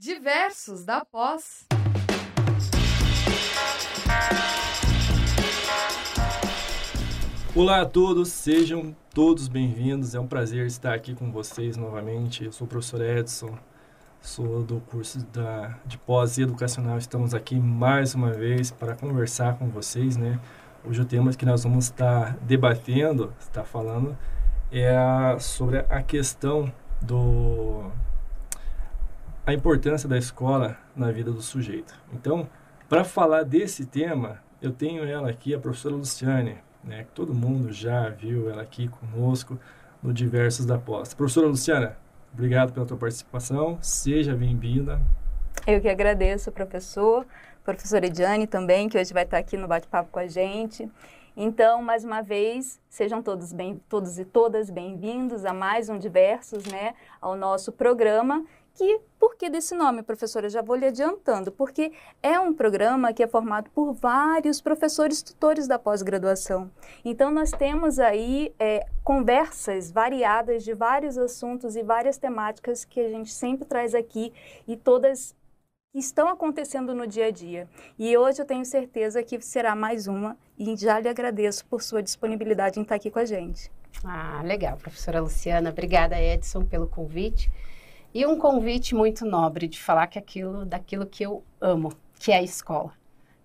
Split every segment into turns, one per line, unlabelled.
Diversos da Pós.
Olá a todos, sejam todos bem-vindos. É um prazer estar aqui com vocês novamente. Eu sou o professor Edson, sou do curso da, de pós-educacional. Estamos aqui mais uma vez para conversar com vocês, né? Hoje o tema que nós vamos estar debatendo, estar falando, é a, sobre a questão do a importância da escola na vida do sujeito. Então, para falar desse tema, eu tenho ela aqui, a professora Luciane, né? Todo mundo já viu ela aqui conosco no Diversos da Pós. Professora Luciana, obrigado pela tua participação, seja bem-vinda.
Eu que agradeço, professor professora Ediane também, que hoje vai estar aqui no bate-papo com a gente. Então, mais uma vez, sejam todos, bem, todos e todas bem-vindos a mais um Diversos, né, ao nosso programa. Que, por que desse nome, professora? Já vou lhe adiantando, porque é um programa que é formado por vários professores tutores da pós-graduação. Então, nós temos aí é, conversas variadas de vários assuntos e várias temáticas que a gente sempre traz aqui e todas estão acontecendo no dia a dia. E hoje eu tenho certeza que será mais uma e já lhe agradeço por sua disponibilidade em estar aqui com a gente.
Ah, legal, professora Luciana. Obrigada, Edson, pelo convite. E um convite muito nobre de falar que aquilo, daquilo que eu amo, que é a escola.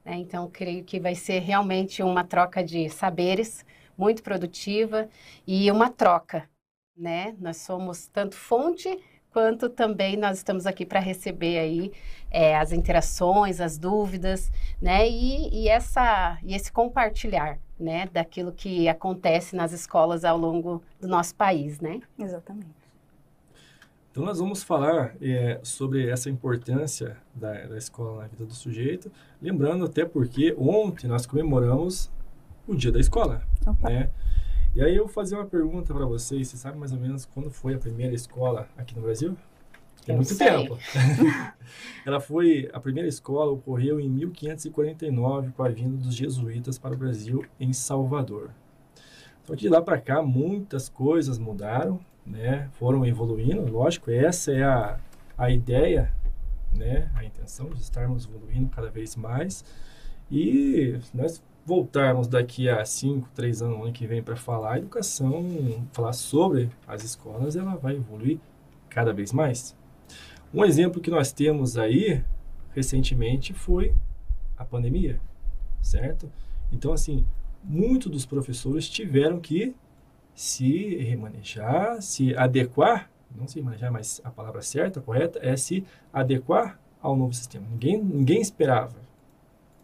Né? Então, creio que vai ser realmente uma troca de saberes muito produtiva e uma troca, né? Nós somos tanto fonte quanto também nós estamos aqui para receber aí é, as interações, as dúvidas, né? E, e, essa, e esse compartilhar, né? Daquilo que acontece nas escolas ao longo do nosso país, né?
Exatamente.
Então, nós vamos falar é, sobre essa importância da, da escola na vida do sujeito, lembrando até porque ontem nós comemoramos o dia da escola, Opa. né? E aí eu vou fazer uma pergunta para vocês. Você sabe mais ou menos quando foi a primeira escola aqui no Brasil? Tem eu muito sei. tempo. Ela foi a primeira escola ocorreu em 1549 com a vinda dos jesuítas para o Brasil em Salvador. Então de lá para cá muitas coisas mudaram, né? Foram evoluindo, lógico. Essa é a, a ideia, né? A intenção de estarmos evoluindo cada vez mais. E nós voltarmos daqui a 5, 3 anos, ano que vem, para falar a educação, falar sobre as escolas, ela vai evoluir cada vez mais. Um exemplo que nós temos aí, recentemente, foi a pandemia, certo? Então, assim, muitos dos professores tiveram que se remanejar, se adequar, não se remanejar, mas a palavra certa, correta, é se adequar ao novo sistema. Ninguém, ninguém esperava,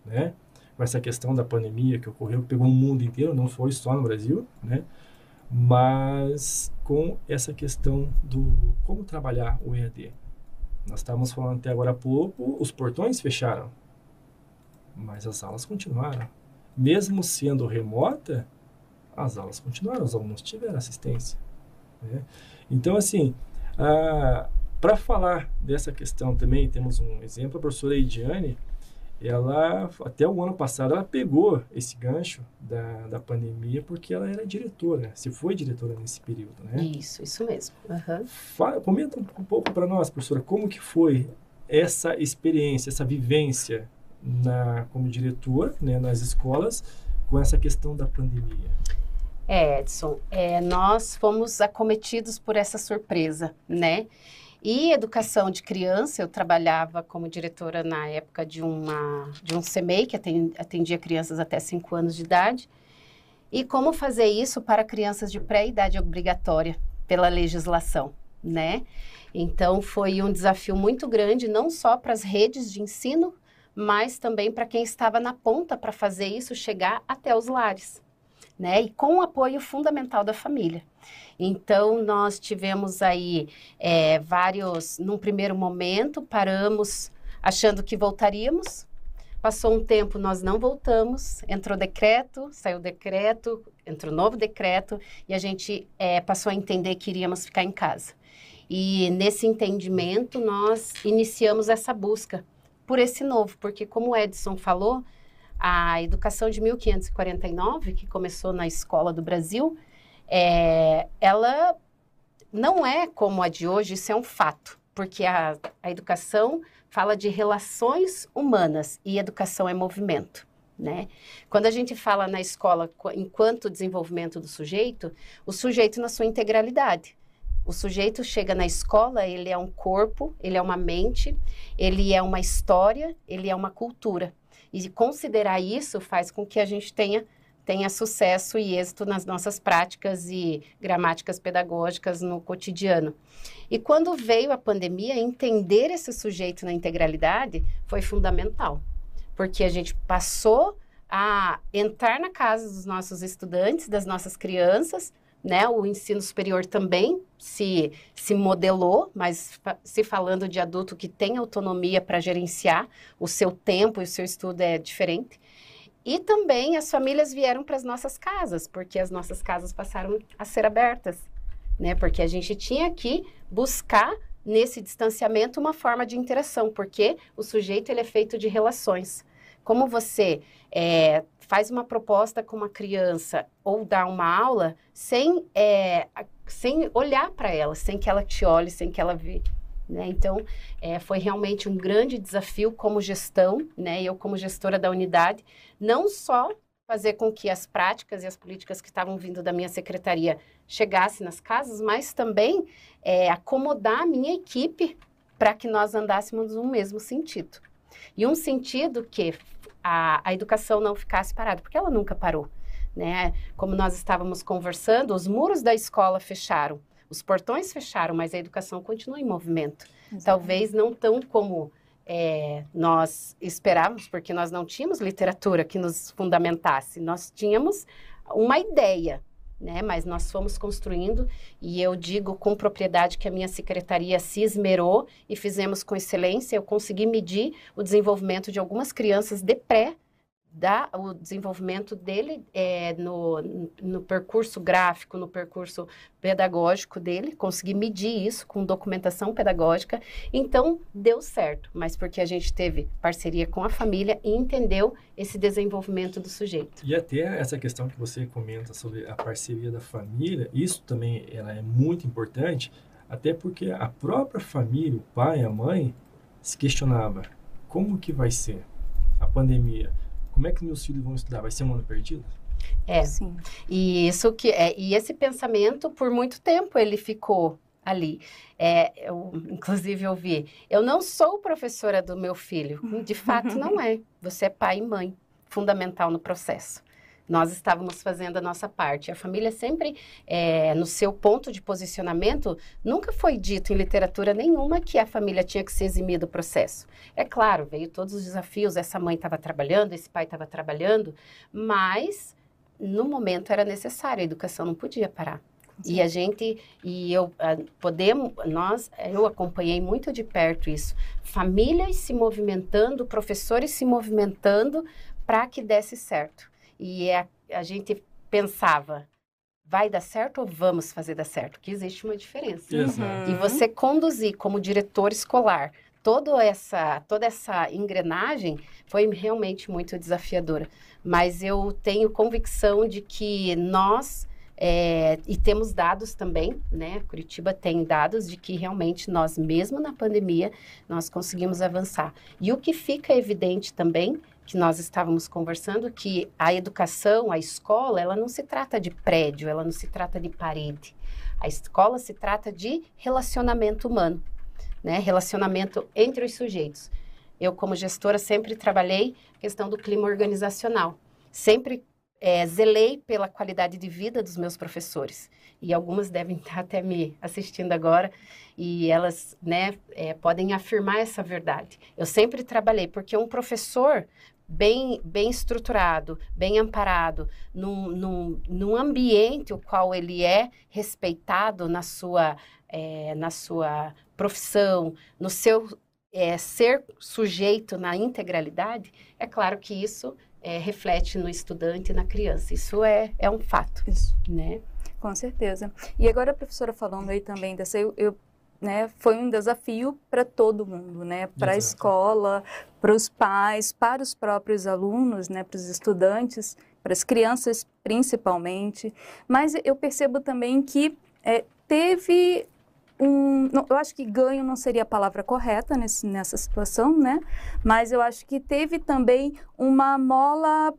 né? com essa questão da pandemia que ocorreu, que pegou o mundo inteiro, não foi só no Brasil, né? Mas com essa questão do como trabalhar o EAD. Nós estávamos falando até agora há pouco, os portões fecharam, mas as aulas continuaram. Mesmo sendo remota, as aulas continuaram, os alunos tiveram assistência. Né? Então, assim, para falar dessa questão também, temos um exemplo, a professora Eidiane, ela, até o ano passado, ela pegou esse gancho da, da pandemia porque ela era diretora, se foi diretora nesse período, né?
Isso, isso mesmo. Uhum.
Fala, comenta um pouco para nós, professora, como que foi essa experiência, essa vivência na, como diretora né, nas escolas com essa questão da pandemia?
É, Edson, é, nós fomos acometidos por essa surpresa, né? E educação de criança, eu trabalhava como diretora na época de, uma, de um CMEI, que atendia crianças até 5 anos de idade. E como fazer isso para crianças de pré-idade obrigatória pela legislação, né? Então, foi um desafio muito grande, não só para as redes de ensino, mas também para quem estava na ponta para fazer isso chegar até os lares, né? E com o apoio fundamental da família. Então, nós tivemos aí é, vários, num primeiro momento, paramos achando que voltaríamos. Passou um tempo, nós não voltamos, entrou decreto, saiu decreto, entrou novo decreto e a gente é, passou a entender que iríamos ficar em casa. E nesse entendimento, nós iniciamos essa busca por esse novo, porque como o Edson falou, a educação de 1549, que começou na escola do Brasil, é, ela não é como a de hoje, isso é um fato, porque a, a educação fala de relações humanas e educação é movimento. Né? Quando a gente fala na escola enquanto desenvolvimento do sujeito, o sujeito na sua integralidade. O sujeito chega na escola, ele é um corpo, ele é uma mente, ele é uma história, ele é uma cultura. E considerar isso faz com que a gente tenha tenha sucesso e êxito nas nossas práticas e gramáticas pedagógicas no cotidiano. E quando veio a pandemia, entender esse sujeito na integralidade foi fundamental, porque a gente passou a entrar na casa dos nossos estudantes, das nossas crianças, né? O ensino superior também se, se modelou, mas se falando de adulto que tem autonomia para gerenciar o seu tempo e o seu estudo é diferente. E também as famílias vieram para as nossas casas, porque as nossas casas passaram a ser abertas, né? Porque a gente tinha que buscar nesse distanciamento uma forma de interação, porque o sujeito ele é feito de relações. Como você é, faz uma proposta com uma criança ou dá uma aula sem, é, sem olhar para ela, sem que ela te olhe, sem que ela vê. Né? Então, é, foi realmente um grande desafio como gestão, né? eu como gestora da unidade, não só fazer com que as práticas e as políticas que estavam vindo da minha secretaria chegassem nas casas, mas também é, acomodar a minha equipe para que nós andássemos no mesmo sentido. E um sentido que a, a educação não ficasse parada, porque ela nunca parou. Né? Como nós estávamos conversando, os muros da escola fecharam, os portões fecharam, mas a educação continua em movimento. Exatamente. Talvez não tão como é, nós esperávamos, porque nós não tínhamos literatura que nos fundamentasse, nós tínhamos uma ideia, né? Mas nós fomos construindo e eu digo com propriedade que a minha secretaria se esmerou e fizemos com excelência. Eu consegui medir o desenvolvimento de algumas crianças de pré da, o desenvolvimento dele é, no, no percurso gráfico, no percurso pedagógico dele, consegui medir isso com documentação pedagógica, então deu certo, mas porque a gente teve parceria com a família e entendeu esse desenvolvimento do sujeito.
E até essa questão que você comenta sobre a parceria da família, isso também ela é muito importante, até porque a própria família, o pai, a mãe, se questionava como que vai ser a pandemia como é que meus filhos vão estudar? Vai ser um ano perdido?
É, sim. E isso que é, e esse pensamento por muito tempo ele ficou ali. É, eu, inclusive, eu vi, eu não sou professora do meu filho. De fato, não é. Você é pai e mãe, fundamental no processo nós estávamos fazendo a nossa parte. A família sempre, é, no seu ponto de posicionamento, nunca foi dito em literatura nenhuma que a família tinha que se eximir do processo. É claro, veio todos os desafios, essa mãe estava trabalhando, esse pai estava trabalhando, mas no momento era necessário, a educação não podia parar. E a gente, e eu, podemos, nós, eu acompanhei muito de perto isso. Famílias se movimentando, professores se movimentando para que desse certo. E é, a gente pensava, vai dar certo ou vamos fazer dar certo? Que existe uma diferença.
Uhum.
E você conduzir como diretor escolar toda essa, toda essa engrenagem foi realmente muito desafiadora. Mas eu tenho convicção de que nós é, e temos dados também, né? Curitiba tem dados de que realmente nós, mesmo na pandemia, nós conseguimos avançar. E o que fica evidente também que nós estávamos conversando que a educação, a escola, ela não se trata de prédio, ela não se trata de parede. A escola se trata de relacionamento humano, né? Relacionamento entre os sujeitos. Eu, como gestora, sempre trabalhei a questão do clima organizacional. Sempre é, zelei pela qualidade de vida dos meus professores. E algumas devem estar até me assistindo agora e elas né, é, podem afirmar essa verdade. Eu sempre trabalhei, porque um professor bem, bem estruturado, bem amparado, num, num, num ambiente o qual ele é respeitado na sua, é, na sua profissão, no seu é, ser sujeito na integralidade, é claro que isso é, reflete no estudante e na criança. Isso é, é um fato.
Isso.
Né?
Com certeza. E agora a professora falando aí também dessa, eu, eu né, foi um desafio para todo mundo, né, para a escola, para os pais, para os próprios alunos, né, para os estudantes, para as crianças principalmente. Mas eu percebo também que é, teve um. não, eu acho que ganho não seria a palavra correta nesse, nessa situação, né? Mas eu acho que teve também uma mola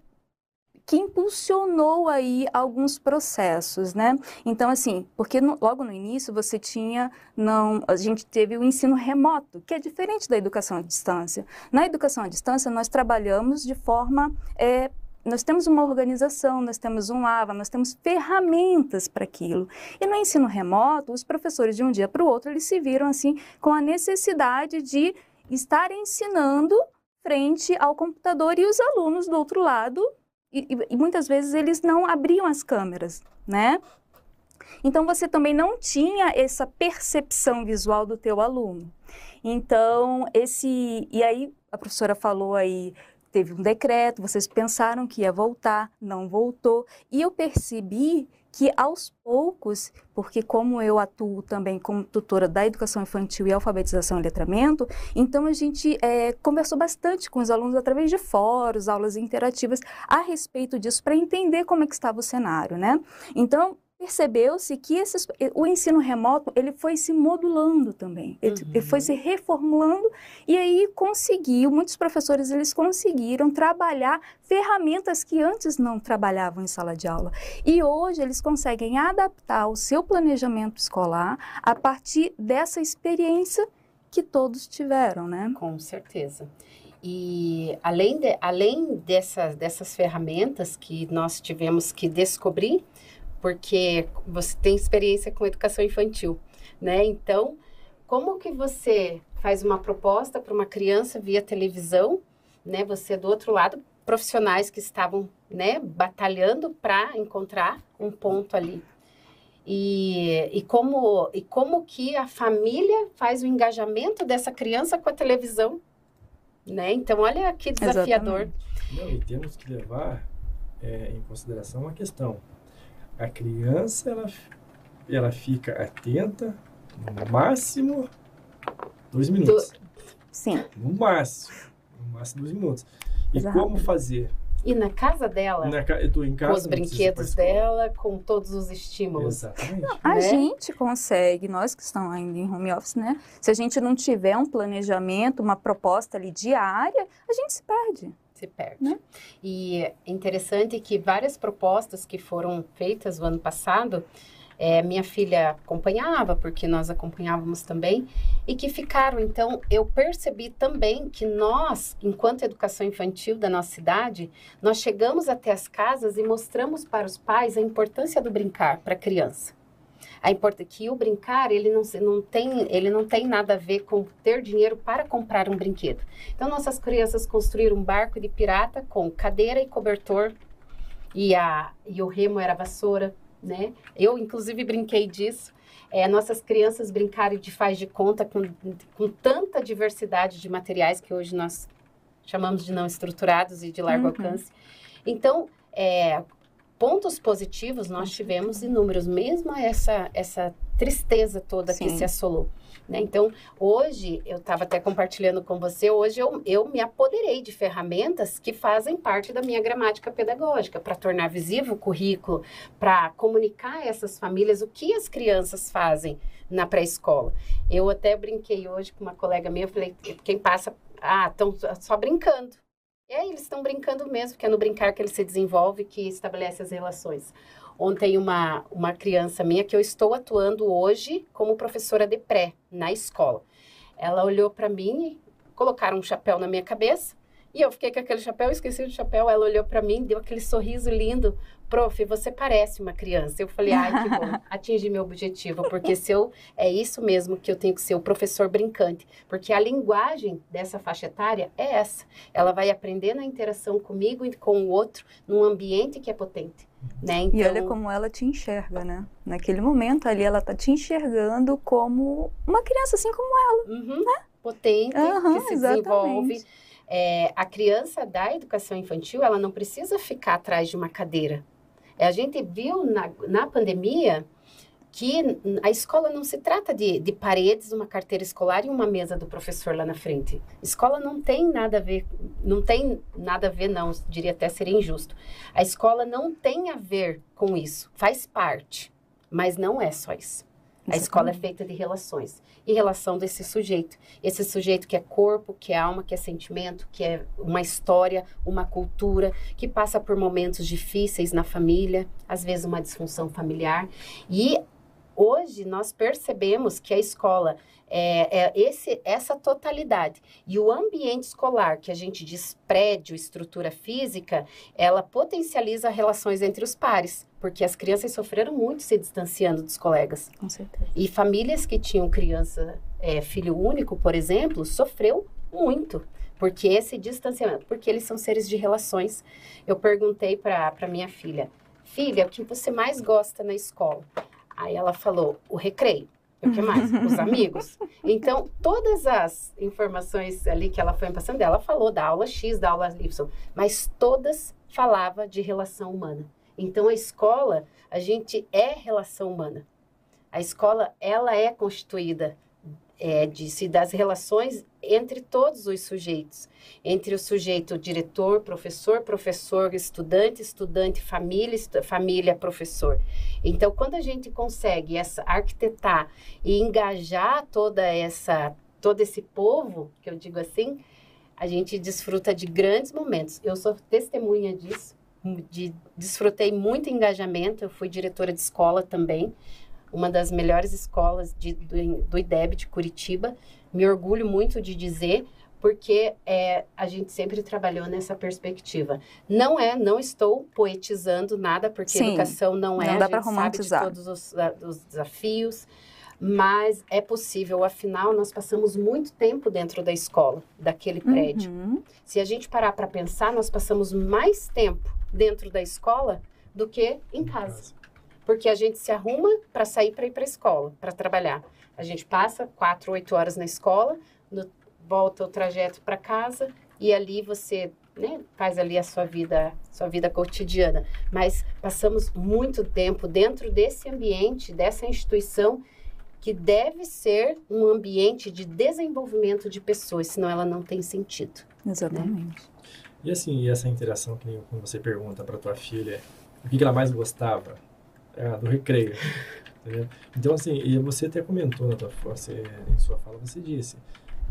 que impulsionou aí alguns processos, né? Então, assim, porque no, logo no início você tinha, não, a gente teve o ensino remoto, que é diferente da educação à distância. Na educação à distância, nós trabalhamos de forma é, nós temos uma organização, nós temos um AVA, nós temos ferramentas para aquilo. E no ensino remoto, os professores de um dia para o outro, eles se viram assim com a necessidade de estar ensinando frente ao computador e os alunos do outro lado e, e, muitas vezes eles não abriam as câmeras, né? Então você também não tinha essa percepção visual do teu aluno. Então esse e aí a professora falou aí teve um decreto, vocês pensaram que ia voltar, não voltou e eu percebi que aos poucos, porque como eu atuo também como tutora da educação infantil e alfabetização e letramento, então a gente é, conversou bastante com os alunos através de fóruns, aulas interativas a respeito disso para entender como é que estava o cenário, né? Então percebeu-se que esses, o ensino remoto ele foi se modulando também, ele, uhum. ele, foi se reformulando e aí conseguiu, muitos professores eles conseguiram trabalhar ferramentas que antes não trabalhavam em sala de aula e hoje eles conseguem adaptar o seu planejamento escolar a partir dessa experiência que todos tiveram, né?
Com certeza. E além, de, além dessas, dessas ferramentas que nós tivemos que descobrir, porque você tem experiência com educação infantil, né? Então, como que você faz uma proposta para uma criança via televisão, né? Você do outro lado, profissionais que estavam, né, batalhando para encontrar um ponto ali. E, e, como, e como que a família faz o engajamento dessa criança com a televisão, né? Então, olha que desafiador.
Não, e temos que levar é, em consideração uma questão a criança ela, ela fica atenta no máximo dois minutos. Do...
Sim.
No máximo. No máximo dois minutos. E Exato. como fazer?
E na casa dela,
na ca... eu tô em casa,
com os brinquedos dela, com todos os estímulos.
Exatamente.
Não, a né? gente consegue, nós que estamos ainda em home office, né? Se a gente não tiver um planejamento, uma proposta ali diária, a gente se perde
se perde. Né? E é interessante que várias propostas que foram feitas o ano passado, é, minha filha acompanhava, porque nós acompanhávamos também, e que ficaram. Então, eu percebi também que nós, enquanto educação infantil da nossa cidade, nós chegamos até as casas e mostramos para os pais a importância do brincar para a criança a importa que o brincar ele não, não tem ele não tem nada a ver com ter dinheiro para comprar um brinquedo. Então nossas crianças construíram um barco de pirata com cadeira e cobertor e a e o remo era vassoura, né? Eu inclusive brinquei disso. É, nossas crianças brincaram de faz de conta com, com tanta diversidade de materiais que hoje nós chamamos de não estruturados e de largo uhum. alcance. Então, é, pontos positivos nós tivemos inúmeros, mesmo essa, essa tristeza toda Sim. que se assolou. Né? Então, hoje, eu estava até compartilhando com você, hoje eu, eu me apoderei de ferramentas que fazem parte da minha gramática pedagógica, para tornar visível o currículo, para comunicar a essas famílias o que as crianças fazem na pré-escola. Eu até brinquei hoje com uma colega minha, eu falei, quem passa, ah, estão só brincando. E aí eles estão brincando mesmo, que é no brincar que ele se desenvolve, que estabelece as relações. Ontem uma, uma criança minha que eu estou atuando hoje como professora de pré na escola. Ela olhou para mim, colocaram um chapéu na minha cabeça e eu fiquei com aquele chapéu, esqueci do chapéu. Ela olhou para mim, deu aquele sorriso lindo. Prof, você parece uma criança. Eu falei, ai, que bom, atingi meu objetivo, porque se eu, é isso mesmo que eu tenho que ser, o professor brincante. Porque a linguagem dessa faixa etária é essa. Ela vai aprender na interação comigo e com o outro, num ambiente que é potente. Né?
Então... E olha então como ela te enxerga, né? Naquele momento ali, ela tá te enxergando como uma criança assim como ela,
uhum.
né?
Potente, uhum, que se exatamente. desenvolve é, a criança da educação infantil, ela não precisa ficar atrás de uma cadeira. É, a gente viu na, na pandemia que a escola não se trata de, de, paredes, uma carteira escolar e uma mesa do professor lá na frente. Escola não tem nada a ver, não tem nada a ver, não, diria até ser injusto. A escola não tem a ver com isso, faz parte, mas não é só isso. A escola é feita de relações. E relação desse sujeito. Esse sujeito que é corpo, que é alma, que é sentimento, que é uma história, uma cultura, que passa por momentos difíceis na família, às vezes uma disfunção familiar. E hoje nós percebemos que a escola é, é esse, essa totalidade. E o ambiente escolar, que a gente diz prédio, estrutura física, ela potencializa relações entre os pares, porque as crianças sofreram muito se distanciando dos colegas.
Com certeza.
E famílias que tinham criança, é, filho único, por exemplo, sofreu muito. Porque esse distanciamento, porque eles são seres de relações. Eu perguntei para minha filha, filha, o que você mais gosta na escola? Aí ela falou, o recreio. O que mais? Os amigos. Então, todas as informações ali que ela foi passando, ela falou da aula X, da aula Y, mas todas falava de relação humana. Então, a escola, a gente é relação humana. A escola, ela é constituída é, de se das relações entre todos os sujeitos, entre o sujeito diretor, professor, professor, estudante, estudante, família, estu família, professor. Então, quando a gente consegue essa arquitetar e engajar toda essa todo esse povo, que eu digo assim, a gente desfruta de grandes momentos. Eu sou testemunha disso, de, desfrutei muito engajamento. Eu fui diretora de escola também uma das melhores escolas de, do, do IDEB de Curitiba. Me orgulho muito de dizer, porque é, a gente sempre trabalhou nessa perspectiva. Não é, não estou poetizando nada, porque
Sim,
educação não é,
não dá
a gente sabe de todos os, os desafios, mas é possível, afinal, nós passamos muito tempo dentro da escola, daquele prédio.
Uhum.
Se a gente parar para pensar, nós passamos mais tempo dentro da escola do que em casa porque a gente se arruma para sair para ir para a escola, para trabalhar. A gente passa quatro, oito horas na escola, no, volta o trajeto para casa e ali você né, faz ali a sua vida, sua vida cotidiana. Mas passamos muito tempo dentro desse ambiente, dessa instituição que deve ser um ambiente de desenvolvimento de pessoas, senão ela não tem sentido.
Exatamente. Né?
E assim, e essa interação que você pergunta para tua filha, o que ela mais gostava? É, do recreio. Entendeu? Então, assim, e você até comentou na tua, você, em sua fala, você disse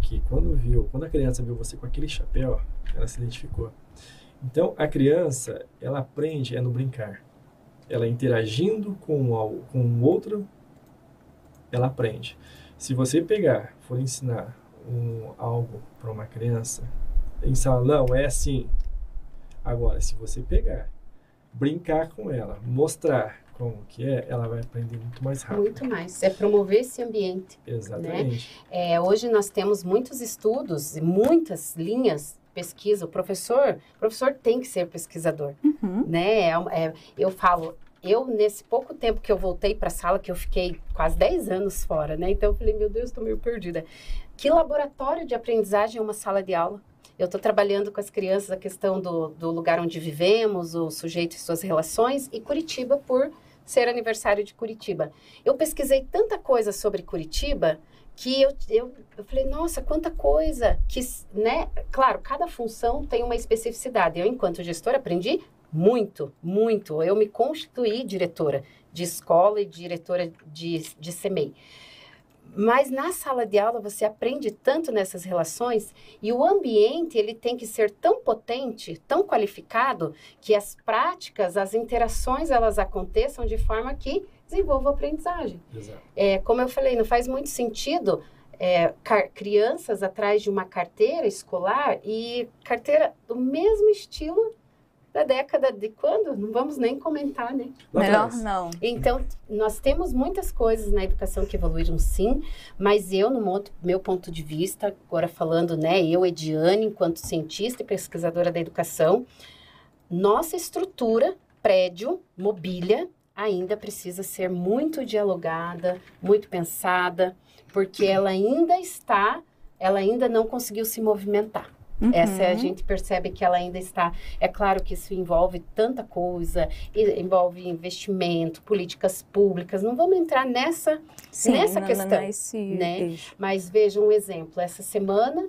que quando viu, quando a criança viu você com aquele chapéu, ela se identificou. Então, a criança, ela aprende é no brincar. Ela interagindo com o, com o outro, ela aprende. Se você pegar, for ensinar um, algo para uma criança, em salão é assim. Agora, se você pegar, brincar com ela, mostrar como que é, ela vai aprender muito mais rápido.
Muito mais. É promover esse ambiente.
Né? Exatamente.
Né? É, hoje nós temos muitos estudos e muitas linhas pesquisa. O professor, o professor tem que ser pesquisador,
uhum.
né? É, é, eu falo, eu nesse pouco tempo que eu voltei para a sala, que eu fiquei quase 10 anos fora, né? Então eu falei, meu Deus, estou meio perdida. Que laboratório de aprendizagem é uma sala de aula? Eu estou trabalhando com as crianças a questão do, do lugar onde vivemos, o sujeito e suas relações, e Curitiba por ser aniversário de Curitiba. Eu pesquisei tanta coisa sobre Curitiba que eu, eu, eu falei, nossa, quanta coisa que, né? Claro, cada função tem uma especificidade. Eu, enquanto gestora, aprendi muito, muito. Eu me constituí diretora de escola e diretora de, de CEMEI. Mas na sala de aula você aprende tanto nessas relações e o ambiente ele tem que ser tão potente, tão qualificado que as práticas, as interações elas aconteçam de forma que desenvolva a aprendizagem.
Exato.
É, como eu falei, não faz muito sentido é, crianças atrás de uma carteira escolar e carteira do mesmo estilo da década de quando? Não vamos nem comentar, né?
Melhor não.
Então, nós temos muitas coisas na educação que evoluíram sim, mas eu, no meu ponto de vista, agora falando, né, eu, Ediane, enquanto cientista e pesquisadora da educação, nossa estrutura, prédio, mobília, ainda precisa ser muito dialogada, muito pensada, porque ela ainda está, ela ainda não conseguiu se movimentar. Uhum. Essa a gente percebe que ela ainda está. É claro que isso envolve tanta coisa, envolve investimento, políticas públicas. Não vamos entrar nessa, Sim, nessa não, questão. Não, esse, né? Mas veja um exemplo. Essa semana,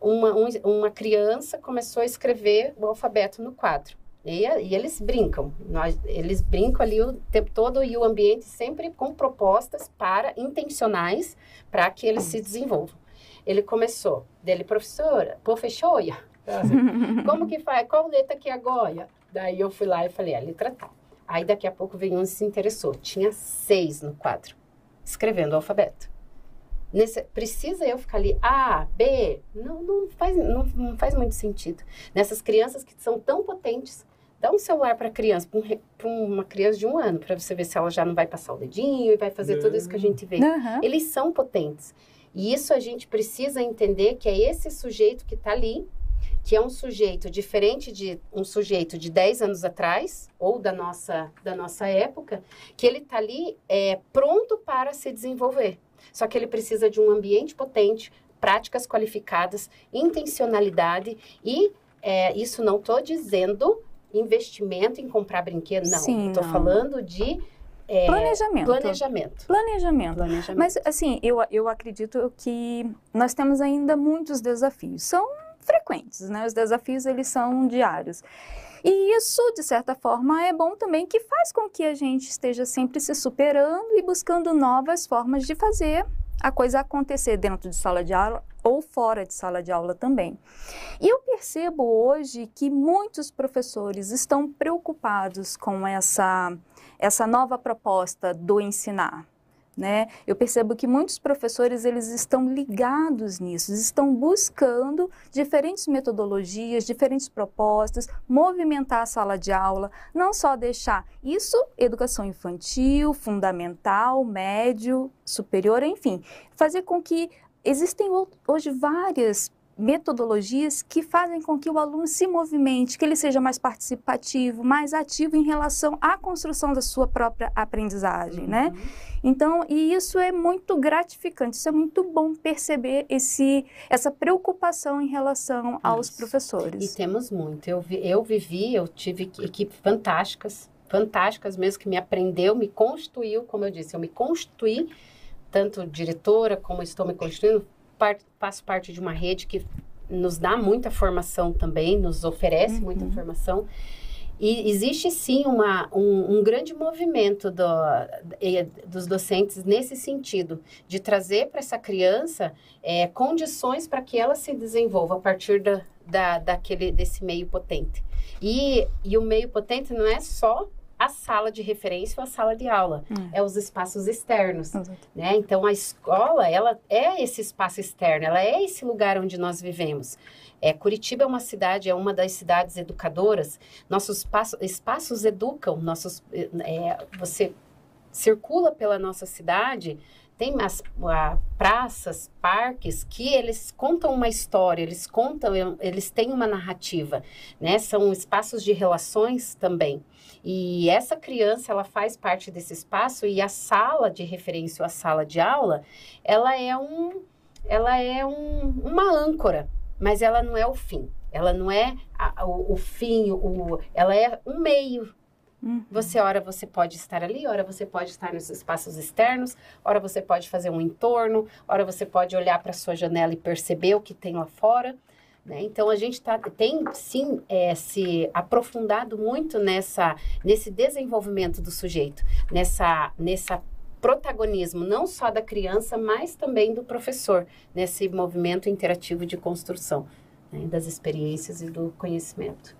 uma, um, uma criança começou a escrever o alfabeto no quadro. E, e, eles brincam, nós, eles brincam ali o tempo todo e o ambiente sempre com propostas para intencionais para que eles se desenvolvam. Ele começou, dele, professora, professora, como que faz? Qual letra que é agora? Daí eu fui lá e falei, a é letra tal. Aí daqui a pouco veio um e se interessou. Tinha seis no quadro, escrevendo o alfabeto. Nesse, precisa eu ficar ali A, B? Não, não, faz, não, não faz muito sentido. Nessas crianças que são tão potentes, dá um celular para criança, para uma criança de um ano, para você ver se ela já não vai passar o dedinho e vai fazer uhum. tudo isso que a gente vê. Uhum. Eles são potentes. E isso a gente precisa entender que é esse sujeito que está ali, que é um sujeito diferente de um sujeito de 10 anos atrás, ou da nossa, da nossa época, que ele está ali é, pronto para se desenvolver. Só que ele precisa de um ambiente potente, práticas qualificadas, intencionalidade e é, isso não estou dizendo investimento em comprar brinquedo, não. Estou falando de
é, planejamento.
planejamento.
Planejamento. Planejamento. Mas, assim, eu, eu acredito que nós temos ainda muitos desafios. São frequentes, né? Os desafios, eles são diários. E isso, de certa forma, é bom também que faz com que a gente esteja sempre se superando e buscando novas formas de fazer a coisa acontecer dentro de sala de aula ou fora de sala de aula também. E eu percebo hoje que muitos professores estão preocupados com essa, essa nova proposta do ensinar. Né? Eu percebo que muitos professores eles estão ligados nisso, estão buscando diferentes metodologias, diferentes propostas, movimentar a sala de aula, não só deixar isso, educação infantil, fundamental, médio, superior, enfim, fazer com que existem hoje várias metodologias que fazem com que o aluno se movimente, que ele seja mais participativo, mais ativo em relação à construção da sua própria aprendizagem, né? uhum. né? Então, e isso é muito gratificante, isso é muito bom perceber esse, essa preocupação em relação aos isso. professores.
E temos muito. Eu, vi, eu vivi, eu tive equipes fantásticas, fantásticas mesmo, que me aprendeu, me constituiu, como eu disse, eu me constituí, tanto diretora como estou me constituindo, part, faço parte de uma rede que nos dá muita formação também, nos oferece uhum. muita formação. E existe sim uma, um, um grande movimento do, dos docentes nesse sentido, de trazer para essa criança é, condições para que ela se desenvolva a partir da, da, daquele, desse meio potente. E, e o meio potente não é só a sala de referência ou a sala de aula, hum. é os espaços externos, né? Então a escola, ela é esse espaço externo, ela é esse lugar onde nós vivemos. É, Curitiba é uma cidade, é uma das cidades educadoras. Nossos espaços, espaços educam, nossos, é, você circula pela nossa cidade, tem as a, praças, parques que eles contam uma história, eles contam, eles têm uma narrativa, né? São espaços de relações também. E essa criança, ela faz parte desse espaço e a sala de referência, ou a sala de aula, ela é um, ela é um, uma âncora, mas ela não é o fim. Ela não é a, o, o, fim, o, ela é um meio. Uhum. Você, ora, você pode estar ali, ora, você pode estar nos espaços externos, ora, você pode fazer um entorno, ora, você pode olhar para a sua janela e perceber o que tem lá fora. Né? Então, a gente tá, tem, sim, é, se aprofundado muito nessa, nesse desenvolvimento do sujeito, nessa, nessa protagonismo não só da criança, mas também do professor, nesse movimento interativo de construção né? das experiências e do conhecimento.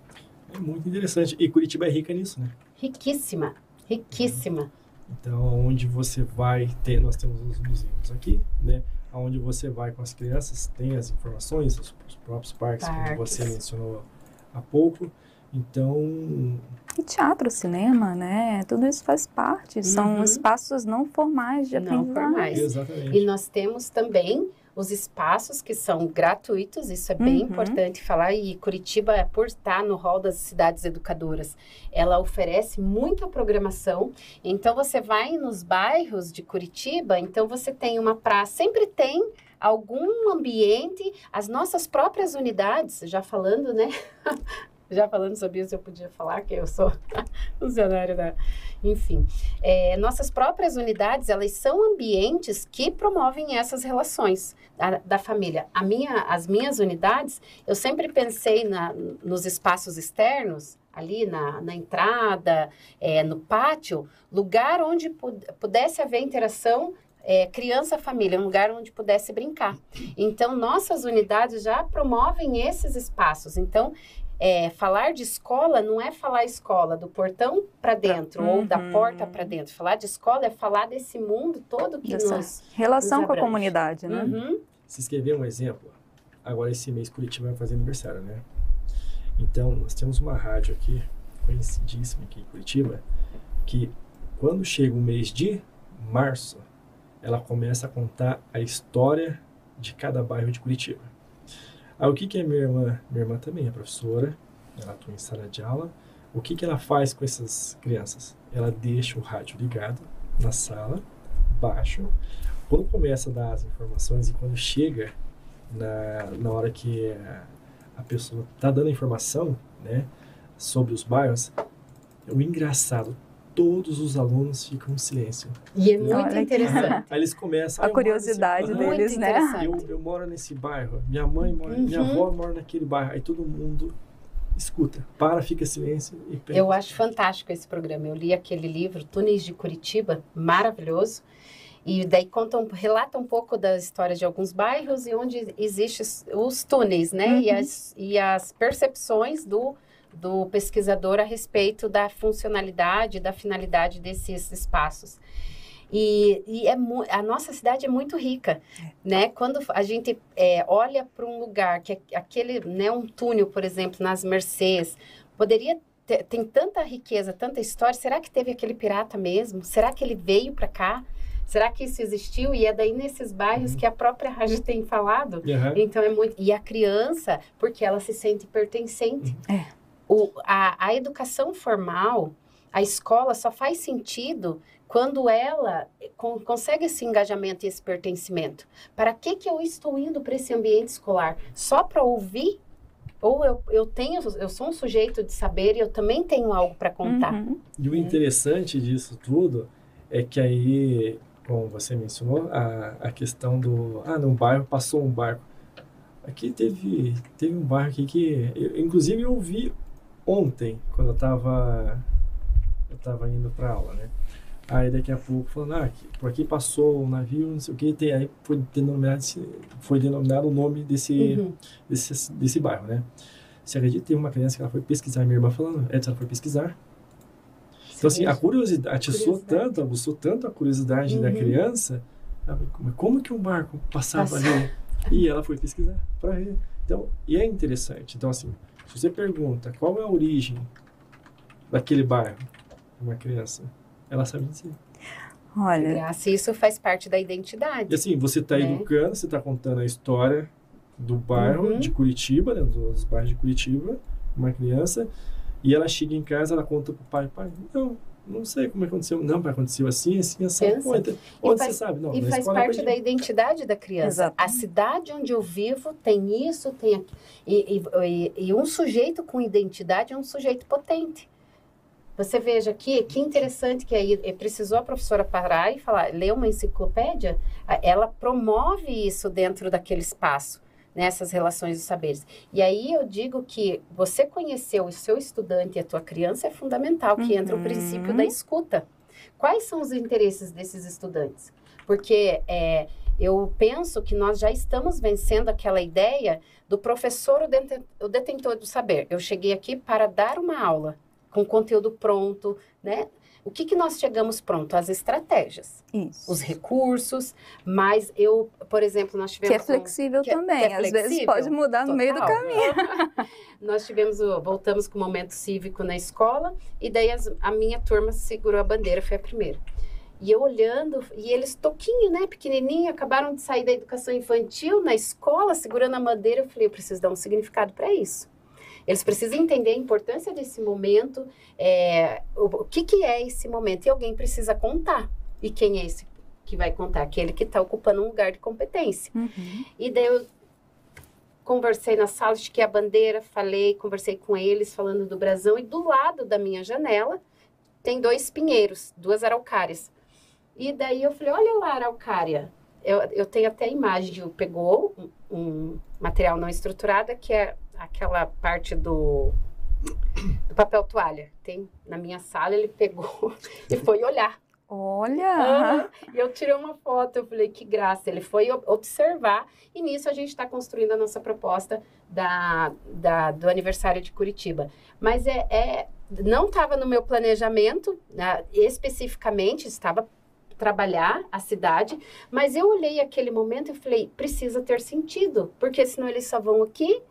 É muito interessante. E Curitiba é rica nisso, né?
Riquíssima, riquíssima.
Então, onde você vai ter, nós temos os museus aqui, né? Onde você vai com as crianças, tem as informações, os, os próprios parques, parques, como você mencionou há pouco. Então.
E teatro, cinema, né? Tudo isso faz parte. Uhum. São espaços não formais de aprendizagem. Não formais.
Exatamente.
E nós temos também os espaços que são gratuitos, isso é bem uhum. importante falar, e Curitiba, é por estar no rol das cidades educadoras, ela oferece muita programação, então você vai nos bairros de Curitiba, então você tem uma praça, sempre tem algum ambiente, as nossas próprias unidades, já falando, né? já falando sobre isso, eu podia falar que eu sou funcionária da. Enfim, é, nossas próprias unidades, elas são ambientes que promovem essas relações da, da família. A minha, as minhas unidades, eu sempre pensei na, nos espaços externos, ali na, na entrada, é, no pátio, lugar onde pudesse haver interação é, criança-família, um lugar onde pudesse brincar. Então, nossas unidades já promovem esses espaços. Então, é, falar de escola não é falar escola do portão para dentro uhum. ou da uhum. porta para dentro. Falar de escola é falar desse mundo todo que Essa nos
relação
nos
com a comunidade, né?
Uhum. Se escrever um exemplo, agora esse mês Curitiba vai fazer aniversário, né? Então, nós temos uma rádio aqui, conhecidíssima aqui em Curitiba, que quando chega o mês de março, ela começa a contar a história de cada bairro de Curitiba. Ah, o que, que é minha irmã? Minha irmã também é professora, ela atua em sala de aula. O que, que ela faz com essas crianças? Ela deixa o rádio ligado na sala, baixo. Quando começa a dar as informações e quando chega na, na hora que a, a pessoa está dando a informação né, sobre os bairros, o engraçado, todos os alunos ficam em silêncio.
E é muito Olha interessante.
Aí eles começam
a curiosidade deles, né?
Eu, eu, moro nesse bairro, minha mãe mora, uhum. minha avó mora naquele bairro. Aí todo mundo escuta, para, fica em silêncio e
pensa. Eu acho fantástico esse programa. Eu li aquele livro, Túneis de Curitiba, maravilhoso. E daí conta um, relata um pouco da história de alguns bairros e onde existem os túneis, né? Uhum. E, as, e as percepções do do pesquisador a respeito da funcionalidade, da finalidade desses espaços. E, e é a nossa cidade é muito rica, é. né? Quando a gente é, olha para um lugar que é aquele, né, um túnel, por exemplo, nas Mercês, poderia ter, tem tanta riqueza, tanta história. Será que teve aquele pirata mesmo? Será que ele veio para cá? Será que isso existiu? E é daí nesses bairros uhum. que a própria rádio tem falado. Uhum. Então é muito. E a criança, porque ela se sente pertencente. É o, a, a educação formal, a escola só faz sentido quando ela con consegue esse engajamento e esse pertencimento. Para que, que eu estou indo para esse ambiente escolar? Só para ouvir? Ou eu, eu tenho, eu sou um sujeito de saber e eu também tenho algo para contar. Uhum.
E o interessante disso tudo é que aí, como você mencionou, a, a questão do, ah, no bairro passou um barco. Aqui teve, teve um bairro aqui que, eu, inclusive eu vi ontem, quando eu estava eu tava indo para aula, né? Aí daqui a pouco falando, ah, aqui, por aqui passou um navio, não sei o que, tem, aí foi denominado, foi denominado o nome desse, uhum. desse, desse bairro, né? Você acredita que teve uma criança que ela foi pesquisar, minha irmã falando, Edson, ela foi pesquisar. Então, assim, a curiosidade, atiçou tanto, aguçou tanto a curiosidade uhum. da criança, como que um barco passava Passa. ali? E ela foi pesquisar para ver. Então, e é interessante. Então, assim, se você pergunta qual é a origem daquele bairro, uma criança, ela sabe dizer.
Olha,
Graça, isso faz parte da identidade.
E assim, você está né? educando, você está contando a história do bairro uhum. de Curitiba, né, dos bairros de Curitiba, uma criança, e ela chega em casa, ela conta pro pai, pai, não, não sei como aconteceu. Não, aconteceu assim, assim, assim. Onde, onde faz, você sabe? Não,
e faz parte da identidade da criança. Exato. A cidade onde eu vivo tem isso, tem aquilo. E, e, e, um sujeito com identidade é um sujeito potente. Você veja aqui, que interessante que aí precisou a professora parar e falar, ler uma enciclopédia, ela promove isso dentro daquele espaço nessas relações de saberes. E aí eu digo que você conhecer o seu estudante e a tua criança é fundamental, que uhum. entra o princípio da escuta. Quais são os interesses desses estudantes? Porque é, eu penso que nós já estamos vencendo aquela ideia do professor, o detentor do saber. Eu cheguei aqui para dar uma aula com conteúdo pronto, né? O que, que nós chegamos pronto? As estratégias,
Isso.
os recursos, mas eu, por exemplo, nós tivemos...
Que é flexível um, que também, é, que é flexível, às vezes pode mudar total. no meio do caminho.
nós tivemos, voltamos com o momento cívico na escola, e daí as, a minha turma segurou a bandeira, foi a primeira. E eu olhando, e eles toquinho, né, pequenininho, acabaram de sair da educação infantil na escola, segurando a bandeira, eu falei, eu preciso dar um significado para isso. Eles precisam entender a importância desse momento, é, o, o que, que é esse momento, e alguém precisa contar. E quem é esse que vai contar? Aquele que está ocupando um lugar de competência. Uhum. E daí eu conversei na sala, estiquei a bandeira, falei, conversei com eles, falando do brasão, e do lado da minha janela tem dois pinheiros, duas araucárias. E daí eu falei, olha lá a araucária. Eu, eu tenho até a imagem de pegou um, um material não estruturado, que é aquela parte do do papel toalha. Tem na minha sala, ele pegou e foi olhar.
Olha!
E eu tirei uma foto, eu falei, que graça. Ele foi observar e nisso a gente está construindo a nossa proposta da, da, do aniversário de Curitiba. Mas é, é não estava no meu planejamento, né, especificamente, estava trabalhar a cidade, mas eu olhei aquele momento e falei, precisa ter sentido, porque senão eles só vão aqui,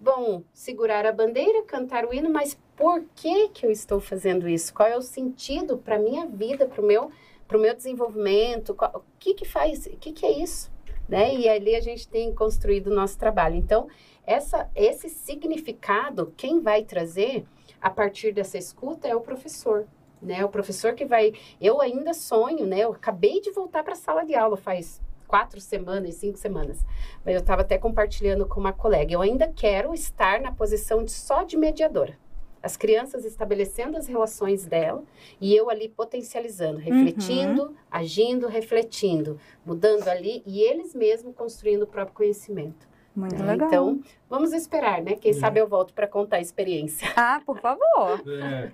vão segurar a bandeira, cantar o hino, mas por que que eu estou fazendo isso? Qual é o sentido para minha vida, para o meu, meu desenvolvimento? Qual, o que que faz? O que que é isso? Né? E ali a gente tem construído o nosso trabalho. Então, essa, esse significado, quem vai trazer a partir dessa escuta é o professor. Né? O professor que vai. Eu ainda sonho, né? Eu acabei de voltar para a sala de aula faz quatro semanas, cinco semanas. Mas eu estava até compartilhando com uma colega. Eu ainda quero estar na posição de só de mediadora. As crianças estabelecendo as relações dela e eu ali potencializando, refletindo, uhum. agindo, refletindo, mudando ali e eles mesmos construindo o próprio conhecimento.
Muito é, legal.
Então, vamos esperar, né? Quem é. sabe eu volto para contar a experiência.
Ah, por favor.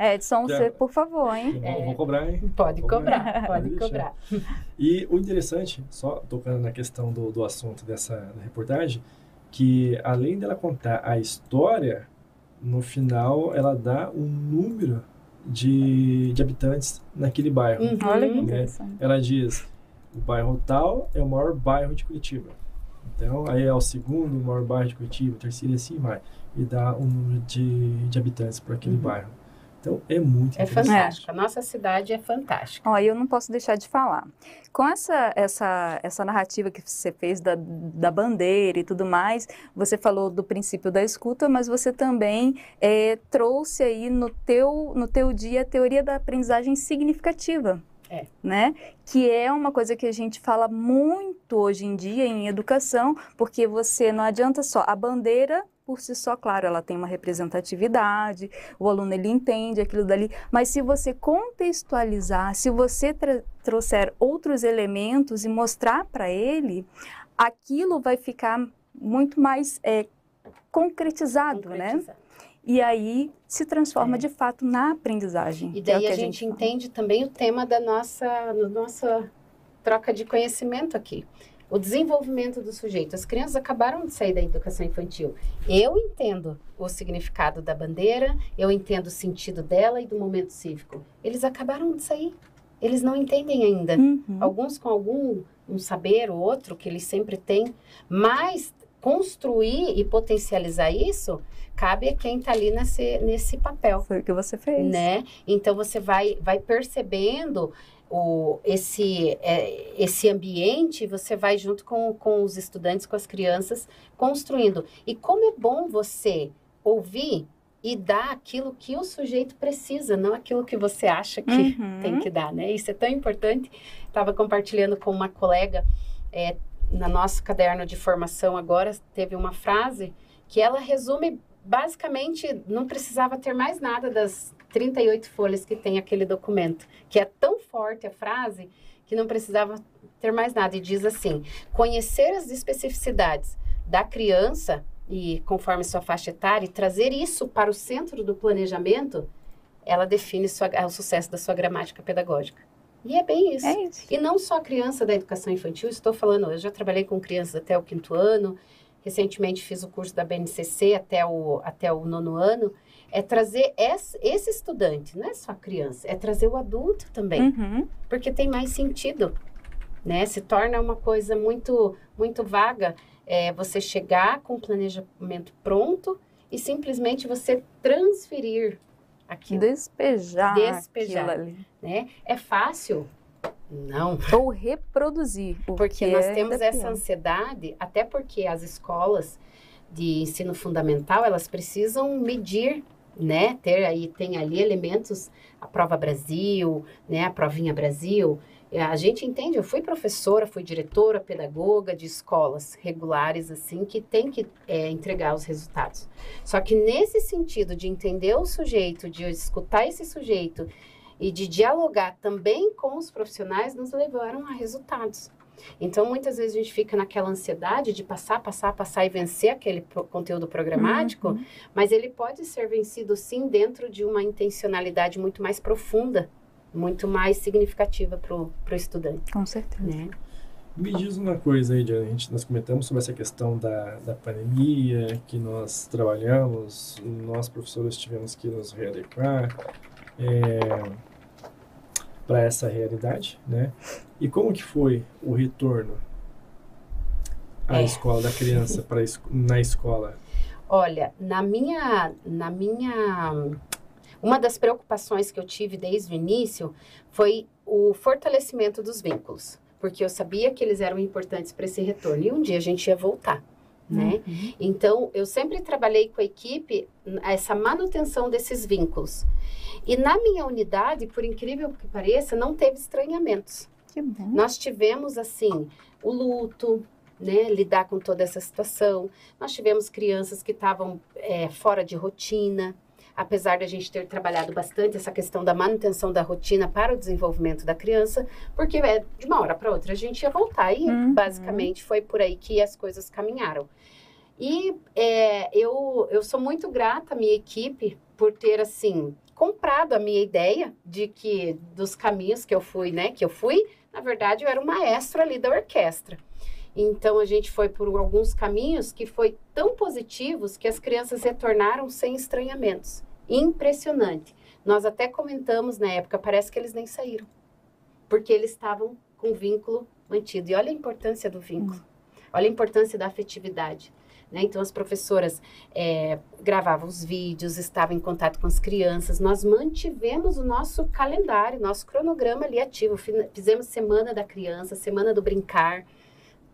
É. Edson, você, por favor, hein?
Vou, vou, cobrar, hein?
Pode vou cobrar, cobrar, pode, cobrar.
E o interessante, só tocando na questão do, do assunto dessa reportagem, que além dela contar a história, no final ela dá um número de, de habitantes naquele bairro.
Uhum. Olha que interessante.
Ela diz, o bairro tal é o maior bairro de Curitiba então, aí é o segundo maior bairro de Curitiba, o terceiro e assim vai. E dá um número de, de habitantes para aquele uhum. bairro. Então, é muito
É fantástico. A nossa cidade é fantástica.
Ó, eu não posso deixar de falar. Com essa, essa, essa narrativa que você fez da, da bandeira e tudo mais, você falou do princípio da escuta, mas você também é, trouxe aí no teu, no teu dia a teoria da aprendizagem significativa.
É.
Né? Que é uma coisa que a gente fala muito hoje em dia em educação, porque você não adianta só a bandeira por si só, claro, ela tem uma representatividade, o aluno ele entende aquilo dali, mas se você contextualizar, se você trouxer outros elementos e mostrar para ele, aquilo vai ficar muito mais é, concretizado, né? concretizado, né? E aí se transforma é. de fato na aprendizagem.
E é daí é a, gente, gente entende também o tema da nossa, nossa troca de conhecimento aqui. O desenvolvimento do sujeito. As crianças acabaram de sair da educação infantil. Eu entendo o significado da bandeira, eu entendo o sentido dela e do momento cívico. Eles acabaram de sair. Eles não entendem ainda. Uhum. Alguns com algum um saber ou outro que eles sempre têm, mas construir e potencializar isso cabe a quem está ali nesse, nesse papel.
Foi o que você fez.
Né? Então você vai, vai percebendo o, esse, é, esse ambiente, você vai junto com, com os estudantes, com as crianças, construindo. E como é bom você ouvir e dar aquilo que o sujeito precisa, não aquilo que você acha que uhum. tem que dar, né? Isso é tão importante. Estava compartilhando com uma colega, é, na nosso caderno de formação agora, teve uma frase que ela resume basicamente não precisava ter mais nada das 38 folhas que tem aquele documento, que é tão forte a frase que não precisava ter mais nada. E diz assim: conhecer as especificidades da criança e conforme sua faixa etária, e trazer isso para o centro do planejamento, ela define sua, o sucesso da sua gramática pedagógica. E é bem isso.
É isso.
E não só a criança da educação infantil, estou falando, eu já trabalhei com crianças até o quinto ano, recentemente fiz o curso da BNCC até o, até o nono ano, é trazer esse, esse estudante, não é só a criança, é trazer o adulto também,
uhum.
porque tem mais sentido, né? Se torna uma coisa muito, muito vaga é, você chegar com o planejamento pronto e simplesmente você transferir aquilo.
Despejar,
Despejar, ali. né? É fácil não.
Ou reproduzir.
Porque nós é temos essa pior. ansiedade, até porque as escolas de ensino fundamental, elas precisam medir, né? Ter aí, tem ali elementos, a prova Brasil, né? A provinha Brasil. A gente entende, eu fui professora, fui diretora, pedagoga de escolas regulares, assim, que tem que é, entregar os resultados. Só que nesse sentido de entender o sujeito, de escutar esse sujeito e de dialogar também com os profissionais nos levaram a resultados. Então, muitas vezes a gente fica naquela ansiedade de passar, passar, passar e vencer aquele pro conteúdo programático,
Uhum.
mas ele pode ser vencido sim dentro de uma intencionalidade muito mais profunda, muito mais significativa para o estudante.
Com certeza.
Né?
Me diz uma coisa aí, Diana, a gente, nós comentamos sobre essa questão da, da pandemia, que nós trabalhamos, nós professores tivemos que nos readequar para essa realidade, né? E como que foi o retorno à
É.
escola da criança para na escola?
Olha, na minha, na minha, uma das preocupações que eu tive desde o início foi o fortalecimento dos vínculos, porque eu sabia que eles eram importantes para esse retorno e um dia a gente ia voltar, né?
Uhum.
Então, eu sempre trabalhei com a equipe essa manutenção desses vínculos. E na minha unidade, por incrível que pareça, não teve estranhamentos.
Que bom.
Nós tivemos, assim, o luto, né? Lidar com toda essa situação. Nós tivemos crianças que estavam é, fora de rotina, apesar de a gente ter trabalhado bastante essa questão da manutenção da rotina para o desenvolvimento da criança, porque é, de uma hora para outra a gente ia voltar. E
Uhum.
basicamente foi por aí que as coisas caminharam. E é, eu, eu sou muito grata à minha equipe por ter, assim, comprado a minha ideia de que dos caminhos que eu fui, né? Que eu fui, na verdade, eu era o maestro ali da orquestra. Então a gente foi por alguns caminhos que foi tão positivos que as crianças retornaram sem estranhamentos. Impressionante. Nós até comentamos na época, parece que eles nem saíram. Porque eles estavam com vínculo mantido. E olha a importância do vínculo. Olha a importância da afetividade. Né? Então, as professoras é, gravavam os vídeos, estavam em contato com as crianças. Nós mantivemos o nosso calendário, nosso cronograma ali ativo. Fizemos semana da criança, semana do brincar,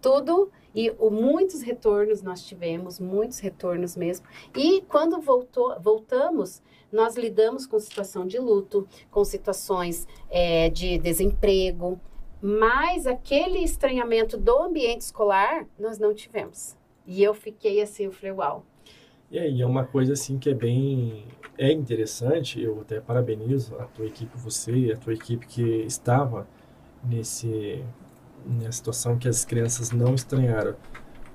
tudo. E o, muitos retornos nós tivemos, muitos retornos mesmo. E quando voltou, voltamos, nós lidamos com situação de luto, com situações é, de desemprego, mas aquele estranhamento do ambiente escolar nós não tivemos. E eu fiquei assim, eu falei, uau.
E aí, é uma coisa assim que é bem é interessante, eu até parabenizo a tua equipe, você e a tua equipe que estava nesse nessa situação que as crianças não estranharam.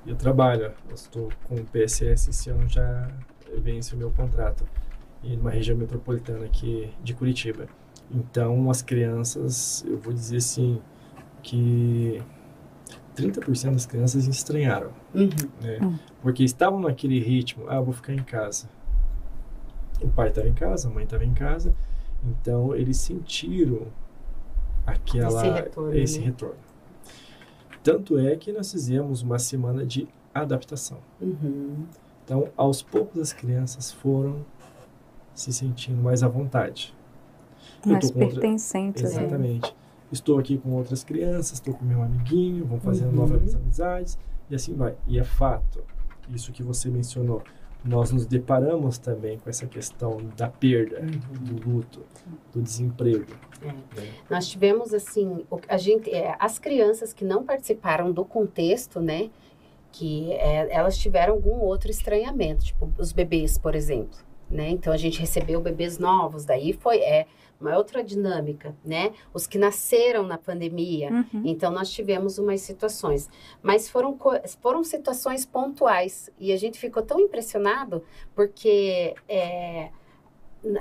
Eu trabalho, eu estou com o PSS esse ano já vence o meu contrato e numa região metropolitana aqui de Curitiba. Então, as crianças, eu vou dizer assim que 30% das crianças estranharam
Uhum.
né?
Hum.
Porque estavam naquele ritmo, ah, eu vou ficar em casa. O pai estava em casa, a mãe estava em casa, então eles sentiram aquela
Esse retorno,
esse
né?
retorno. Tanto é que nós fizemos uma semana de adaptação.
Uhum.
Então, aos poucos as crianças foram se sentindo mais à vontade.
Mais
outra-
pertencentes. né?
Exatamente. Estou aqui com outras crianças, estou com meu amiguinho, vamos fazendo
Uhum.
novas amizades e assim vai. E é fato, isso que você mencionou, nós nos deparamos também com essa questão da perda, do luto, do desemprego.
É.
né?
Nós tivemos assim, a gente, é, as crianças que não participaram do contexto, né, que é, elas tiveram algum outro estranhamento, tipo os bebês, por exemplo, né? Então a gente recebeu bebês novos, daí foi é uma outra dinâmica, né? Os que nasceram na pandemia,
Uhum.
então, nós tivemos umas situações, mas foram, foram situações pontuais e a gente ficou tão impressionado porque é,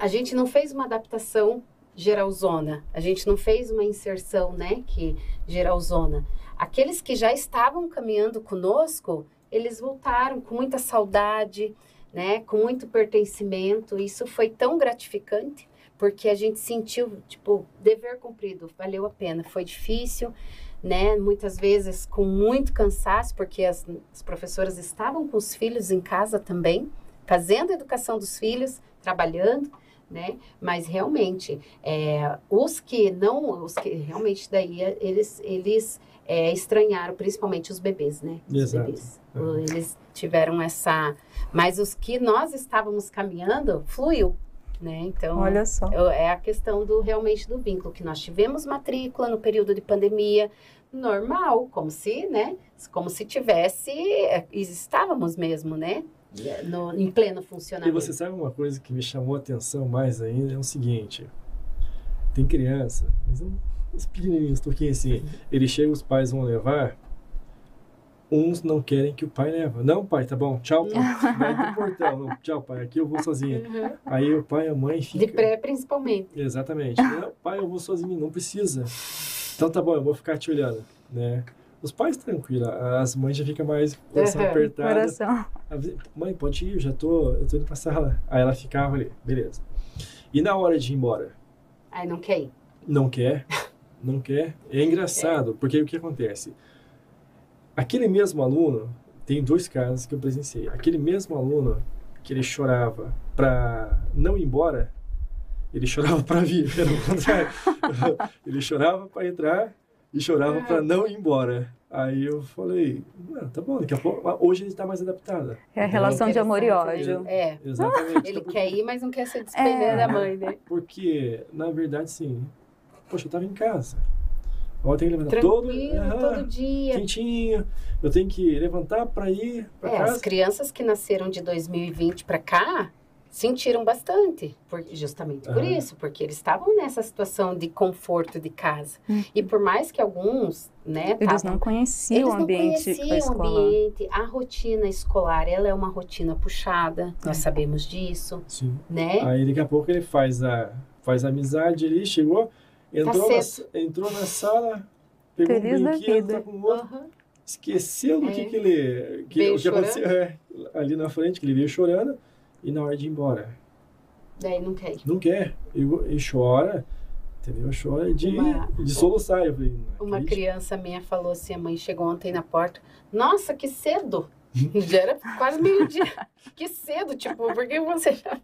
a gente não fez uma adaptação geralzona, a gente não fez uma inserção, né, que geralzona. Aqueles que já estavam caminhando conosco, eles voltaram com muita saudade, né, com muito pertencimento. Isso foi tão gratificante porque a gente sentiu, tipo, dever cumprido, valeu a pena. Foi difícil, né? Muitas vezes com muito cansaço, porque as, as professoras estavam com os filhos em casa também, fazendo a educação dos filhos, trabalhando, né? Mas realmente, é, os que não, os que realmente daí, eles, eles é, estranharam, principalmente os bebês, né? Os
Exato.
bebês.
É.
Eles tiveram essa... Mas os que nós estávamos caminhando, fluiu, né? Então,
Olha só.
eu- É a questão do realmente do vínculo, que nós tivemos matrícula no período de pandemia, normal, como se, né? Como se tivesse, é, estávamos mesmo, né? No, em pleno
E
funcionamento.
você sabe uma coisa que me chamou a atenção mais ainda? É o seguinte: tem criança, mas não, os pequenininhos, toquinhos assim. Ele chega, os pais vão levar. Uns não querem que o pai leva. Não, pai, tá bom, tchau. Vai pro portão. Não, tchau, pai, aqui eu vou sozinho.
Uhum.
Aí o pai e a mãe ficam.
De pré, principalmente.
Exatamente. Não, pai, eu vou sozinho, não precisa. Então tá bom, eu vou ficar te olhando, né? Os pais tranquilos, as mães já ficam mais coração
Uhum.
apertado.
Coração.
Mãe, pode ir, eu já tô, eu tô indo pra sala. Aí ela ficava ali, beleza. E na hora de ir embora,
Aí não quer ir.
não quer, não quer. É engraçado, porque o que acontece? Aquele mesmo aluno, tem dois casos que eu presenciei. Aquele mesmo aluno que ele chorava pra não ir embora, ele chorava pra vir, era o contrário. ele chorava pra entrar e chorava pra não ir embora. Aí eu falei, "Não, tá bom, daqui a pouco. Hoje ele tá mais adaptado.
É a relação de amor e ódio.
É.
Exatamente.
Ele
Então,
quer ir, mas não quer se despender
É.
da mãe, né?
Porque, na verdade, sim. Poxa, eu tava em casa. Eu tenho que levantar todo, aham,
todo dia.
quentinho. Eu tenho que levantar para ir para
É,
casa.
as crianças que nasceram de 2020 para cá sentiram bastante, por- justamente por
Aham.
isso, porque eles estavam nessa situação de conforto de casa.
Uhum.
E por mais que alguns, né,
Eles
tavam-
não conheciam
eles
o
não
ambiente da
conheciam o
escola.
ambiente, a rotina escolar, ela é uma rotina puxada, nós
É.
sabemos disso,
Sim.
né?
Aí daqui a pouco ele faz a, faz a amizade ali, chegou, entrou,
Tá
na, entrou na sala, pegou
Feliz
um brinquedo, tá com o outro,
Aham.
esqueceu do
É.
que, que ele. Que,
Veio
o que aconteceu é, ali na frente, que ele veio chorando, e na hora de ir embora.
Daí não quer ir.
Não quer. E, e chora, entendeu? Chora de,
Uma-
de soluçar. Eu falei, não
Uma
acredito.
criança minha falou assim, a mãe chegou ontem na porta, nossa, que cedo! Já era quase meio-dia. Que cedo, tipo, por que você já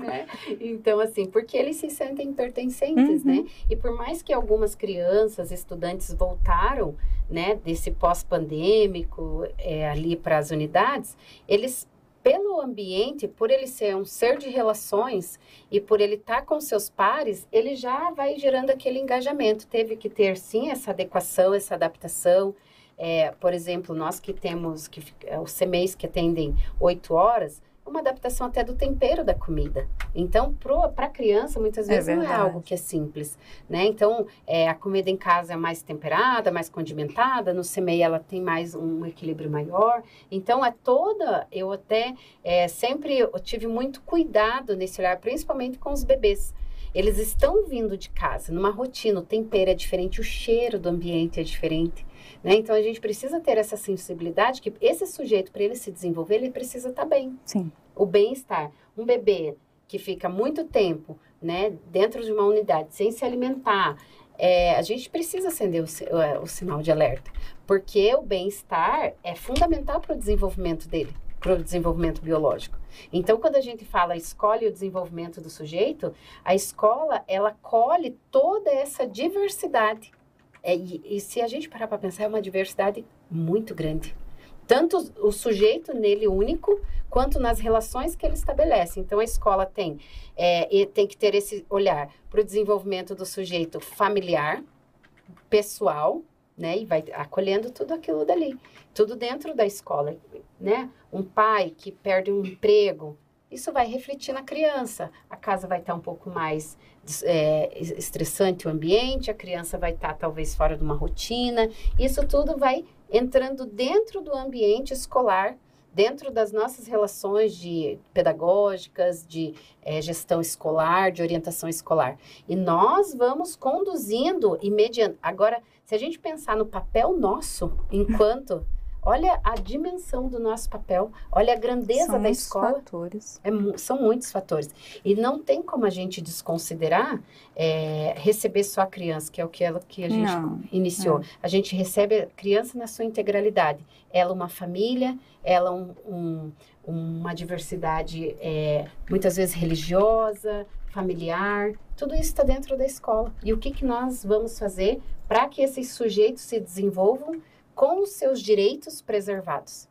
Né? Então, assim, porque eles se sentem pertencentes,
Uhum.
né? E por mais que algumas crianças, estudantes voltaram, né, desse pós-pandêmico é, ali para as unidades, eles, pelo ambiente, por ele ser um ser de relações e por ele estar com seus pares, ele já vai gerando aquele engajamento. Teve que ter, sim, essa adequação, essa adaptação. É, por exemplo, nós que temos que, os CMEs que atendem oito horas, uma adaptação até do tempero da comida. Então, para a criança, muitas
É
vezes não é algo que é simples, né? Então, é, a comida em casa é mais temperada, mais condimentada, no CMEI ela tem mais um equilíbrio maior. Então, é toda, eu até é, sempre eu tive muito cuidado nesse olhar, principalmente com os bebês. Eles estão vindo de casa, numa rotina, o tempero é diferente, o cheiro do ambiente é diferente. Né? Então, a gente precisa ter essa sensibilidade que esse sujeito, para ele se desenvolver, ele precisa estar bem
sim.
o bem-estar. Um bebê que fica muito tempo, né, dentro de uma unidade sem se alimentar, é, a gente precisa acender o, o- o sinal de alerta, porque o bem-estar é fundamental para o desenvolvimento dele, para o desenvolvimento biológico. Então, quando a gente fala escolhe o desenvolvimento do sujeito, a escola ela colhe toda essa diversidade. É, e, e se a gente parar para pensar, é uma diversidade muito grande. Tanto o sujeito nele único, quanto nas relações que ele estabelece. Então, a escola tem, é, tem que ter esse olhar para o desenvolvimento do sujeito familiar, pessoal, né? E vai acolhendo tudo aquilo dali, tudo dentro da escola, né? Um pai que perde um emprego, isso vai refletir na criança. A casa vai estar um pouco mais é, estressante o ambiente, a criança vai estar talvez fora de uma rotina. Isso tudo vai entrando dentro do ambiente escolar, dentro das nossas relações de pedagógicas, de eh, gestão escolar, de orientação escolar. E nós vamos conduzindo e mediando. Agora, se a gente pensar no papel nosso, enquanto. Olha a dimensão do nosso papel, olha a grandeza
São
da escola.
fatores.
É são muitos fatores. E não tem como a gente desconsiderar eh, receber só a criança, que é o que, ela, que a gente
Não,
iniciou. A gente recebe a criança na sua integralidade. Ela uma família, ela um, um- uma diversidade é, muitas vezes religiosa, familiar. Tudo isso está dentro da escola. E o que, que nós vamos fazer para que esses sujeitos se desenvolvam com os seus direitos preservados?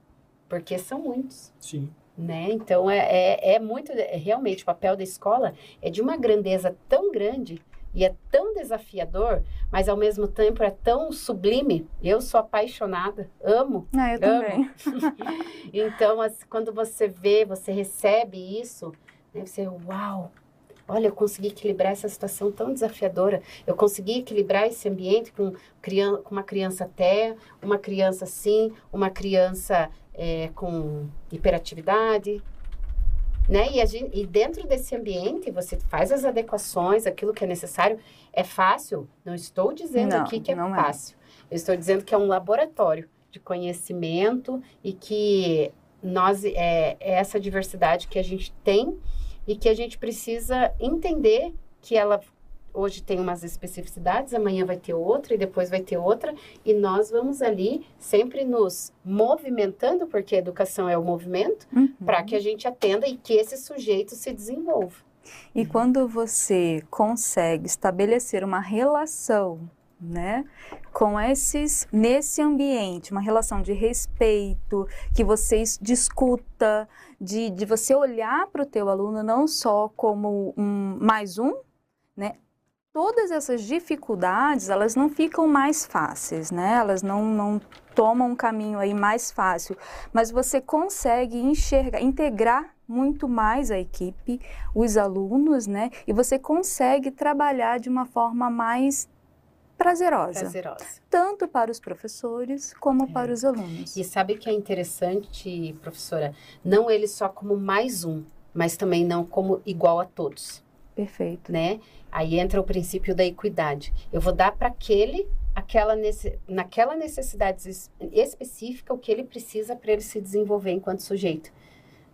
Porque são muitos
Sim.
né? Então é, é, é muito é, realmente o papel da escola é de uma grandeza tão grande e é tão desafiador, mas ao mesmo tempo é tão sublime. Eu sou apaixonada, amo.
Ah, eu também.
Então, assim, quando você vê, você recebe isso, né, você, uau, olha, eu consegui equilibrar essa situação tão desafiadora, eu consegui equilibrar esse ambiente com, criança, com uma criança até, uma criança sim, uma criança é, com hiperatividade, né? E, gente, e, dentro desse ambiente você faz as adequações, aquilo que é necessário. É fácil? Não estou dizendo
não,
aqui que é,
é
fácil. Eu estou dizendo que é um laboratório de conhecimento e que nós é, é essa diversidade que a gente tem e que a gente precisa entender que ela hoje tem umas especificidades, amanhã vai ter outra e depois vai ter outra, e nós vamos ali sempre nos movimentando, porque a educação é o movimento,
uhum.
para que a gente atenda e que esse sujeito se desenvolva.
E quando você consegue estabelecer uma relação né? Com esses, nesse ambiente, uma relação de respeito, que você discuta, de, de você olhar para o teu aluno não só como um mais um, né? Todas essas dificuldades, elas não ficam mais fáceis, né? Elas não, não tomam um caminho aí mais fácil, mas você consegue enxergar, integrar muito mais a equipe, os alunos, né? E você consegue trabalhar de uma forma mais prazerosa.
Prazerosa.
Tanto para os professores como é. para os alunos.
E sabe que é interessante, professora? Não ele só como mais um, mas também não como igual a todos.
Perfeito.
Né? Aí entra o princípio da equidade. Eu vou dar para aquele aquela nesse, naquela necessidade específica o que ele precisa para ele se desenvolver enquanto sujeito.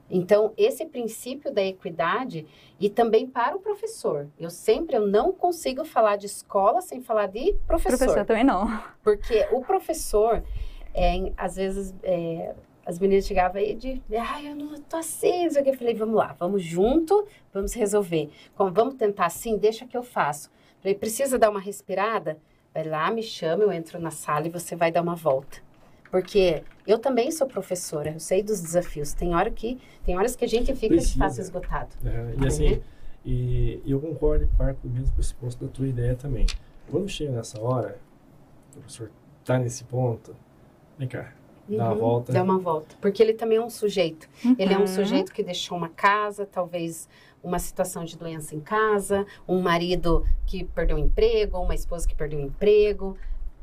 Então, esse princípio da equidade e também para o professor. Eu sempre eu não consigo falar de escola sem falar de professor.
Professor também não.
Porque o professor, é, às vezes, é, as meninas chegavam aí de, ai, eu não tô assim, não sei o que. Eu falei, vamos lá, vamos junto, vamos resolver. Como, vamos tentar assim, deixa que eu faço. Falei, precisa dar uma respirada? Vai lá, me chama, eu entro na sala e você vai dar uma volta. Porque eu também sou professora, eu sei dos desafios. Tem hora que tem horas que a gente fica Precisa. de fácil esgotado.
É, e assim, né? e, eu concordo em parte do mesmo pressuposto da tua ideia também. Quando chega nessa hora, o professor está nesse ponto, vem cá, uhum, dá uma uhum. volta.
Dá uma volta. Porque ele também é um sujeito. Uhum. Ele é um sujeito que deixou uma casa, talvez uma situação de doença em casa, um marido que perdeu o emprego, uma esposa que perdeu o emprego,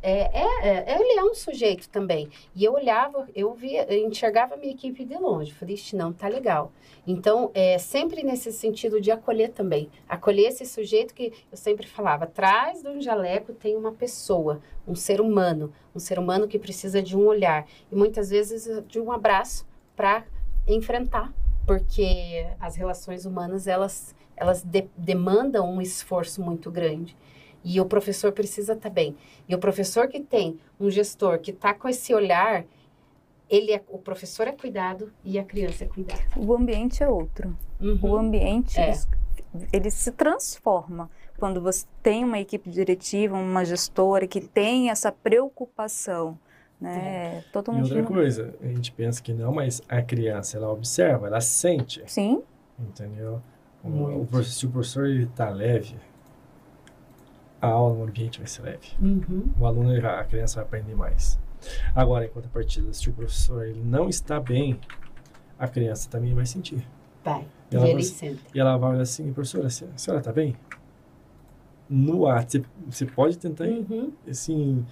é, é, é, ele é um sujeito também. E eu olhava, eu via, eu enxergava a minha equipe de longe. Falei, não, tá legal. Então, é sempre nesse sentido de acolher também. Acolher esse sujeito que eu sempre falava, atrás de um jaleco tem uma pessoa, um ser humano, um ser humano que precisa de um olhar. E muitas vezes de um abraço para enfrentar. Porque as relações humanas, elas, elas de, demandam um esforço muito grande. E o professor precisa estar tá bem. E o professor que tem um gestor que está com esse olhar, ele é, o professor é cuidado e a criança é cuidado.
O ambiente é outro. Uhum. O ambiente é. ele se transforma quando você tem uma equipe diretiva, uma gestora que tem essa preocupação. Né?
É. Todo mundo... E outra coisa, a gente pensa que não, mas a criança, ela observa, ela sente.
Sim.
Entendeu? O, o, se o professor está leve, a aula no ambiente vai ser leve.
Uhum.
O aluno, a criança vai aprender mais. Agora, enquanto a partida, se o professor ele não está bem, a criança também vai sentir.
Vai. E ela, e, vai,
e ela vai olhar assim, professora, a senhora está bem? No ar, você pode tentar, uhum. assim,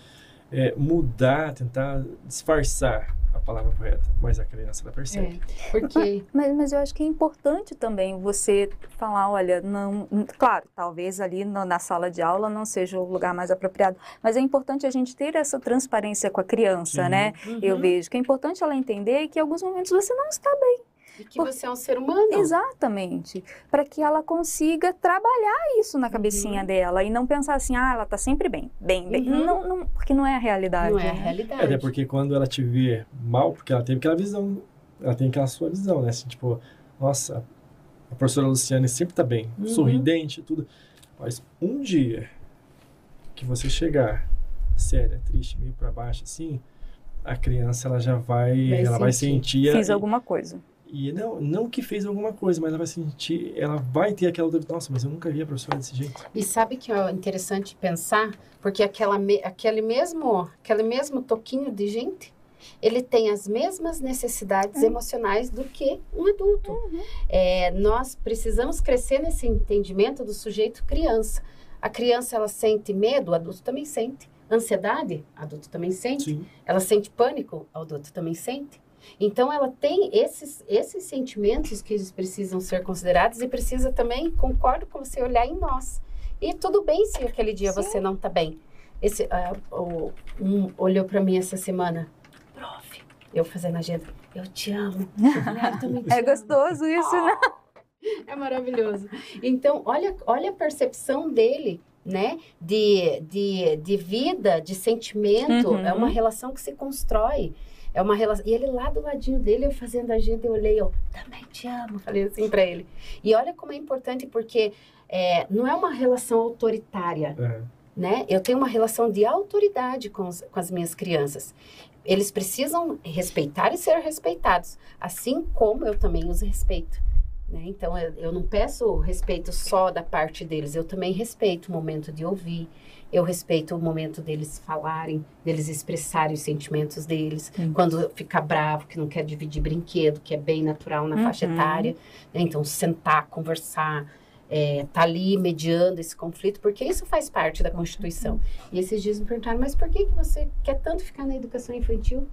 é, mudar, tentar disfarçar a palavra correta, mas a criança ela percebe.
É, porque...
mas, mas eu acho que é importante também você falar, olha, não, claro, talvez ali no, na sala de aula não seja o lugar mais apropriado, mas é importante a gente ter essa transparência com a criança, Sim. né? Uhum. Eu vejo que é importante ela entender que em alguns momentos você não está bem.
E que Por... você é um ser humano.
Exatamente. Para que ela consiga trabalhar isso na cabecinha uhum. dela e não pensar assim, ah, ela tá sempre bem, bem, bem. Uhum. Não, não, porque não é a realidade.
Não é a
né?
realidade.
É, até porque quando ela te vê mal, porque ela teve aquela visão, ela tem aquela sua visão, né? Assim, tipo, nossa, a professora Luciane sempre tá bem, uhum. sorridente, tudo. Mas um dia que você chegar séria, triste, meio para baixo, assim, a criança ela já vai, vai ela sentir. vai sentir.
Fiz alguma coisa.
E não, não que fez alguma coisa, mas ela vai sentir, ela vai ter aquela dúvida, nossa, mas eu nunca vi a professora desse jeito.
E sabe que é interessante pensar, porque aquela, aquele, mesmo, aquele mesmo toquinho de gente ele tem as mesmas necessidades uhum. emocionais do que um adulto. Uhum. É, nós precisamos crescer nesse entendimento do sujeito criança. A criança ela sente medo, o adulto também sente. Ansiedade, adulto também sente. Sim. Ela sente pânico, adulto também sente. Então, ela tem esses, esses sentimentos que eles precisam ser considerados e precisa também, concordo com você, olhar em nós. E tudo bem se aquele dia Sim. você não está bem. Esse, uh, um olhou para mim essa semana, prof, eu fazendo agenda, eu te amo.
Eu te é gostoso isso, oh, né?
É maravilhoso. Então, olha, olha a percepção dele né? De, de, de vida, de sentimento. Uhum. É uma relação que se constrói. É uma relação. E ele lá do ladinho dele, eu fazendo a agenda, eu olhei, eu também te amo. Falei assim para ele. E olha como é importante, porque é, não é uma relação autoritária. É. Né? Eu tenho uma relação de autoridade com, os, com as minhas crianças. Eles precisam respeitar e ser respeitados, assim como eu também os respeito. Né? Então, eu, eu não peço respeito só da parte deles, eu também respeito o momento de ouvir, eu respeito o momento deles falarem, deles expressarem os sentimentos deles. Sim. Quando fica bravo, que não quer dividir brinquedo, que é bem natural na uhum. faixa etária. Né? Então, sentar, conversar, é, tá ali mediando esse conflito, porque isso faz parte da Constituição. E esses dias me perguntaram, mas por que, que você quer tanto ficar na educação infantil?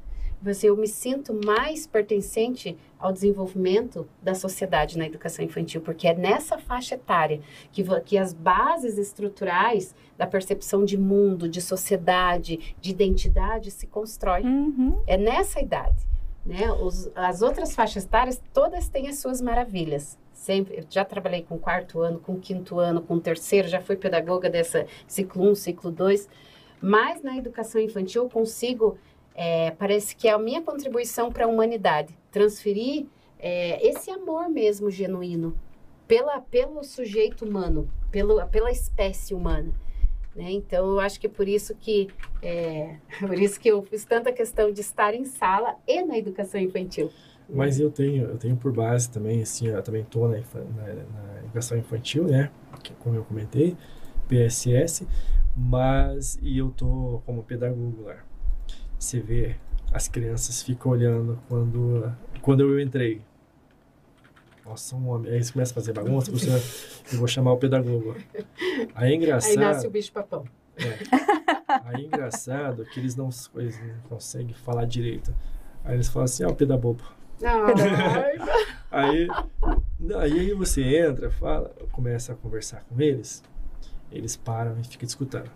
Eu me sinto mais pertencente ao desenvolvimento da sociedade na educação infantil, porque é nessa faixa etária que, que as bases estruturais da percepção de mundo, de sociedade, de identidade se constroem. Uhum. É nessa idade. Né? Os, as outras faixas etárias, todas têm as suas maravilhas. Sempre, eu já trabalhei com quarto ano, com quinto ano, com terceiro, já fui pedagoga dessa ciclo 1, um, ciclo 2. Mas na educação infantil eu consigo é, parece que é a minha contribuição para a humanidade. Transferir é, esse amor mesmo genuíno pela, pelo sujeito humano, pelo, pela espécie humana. Né? Então, eu acho que por isso que é, por isso que eu fiz tanta questão de estar em sala e na educação infantil.
Mas eu tenho, eu tenho por base também, assim, eu também estou na, na, na, educação infantil, né? Que, como eu comentei, PSS, mas e eu tô como pedagogo lá. Você vê, as crianças ficam olhando quando, quando eu entrei. Nossa, um homem. Aí você começa a fazer bagunça, você, eu vou chamar o pedagogo. Aí é engraçado. Aí
nasce o bicho papão.
É. Aí é engraçado que eles não, eles não conseguem falar direito. Aí eles falam assim, ah, o pedabobo. aí, aí você entra, fala, começa a conversar com eles, eles param e ficam escutando.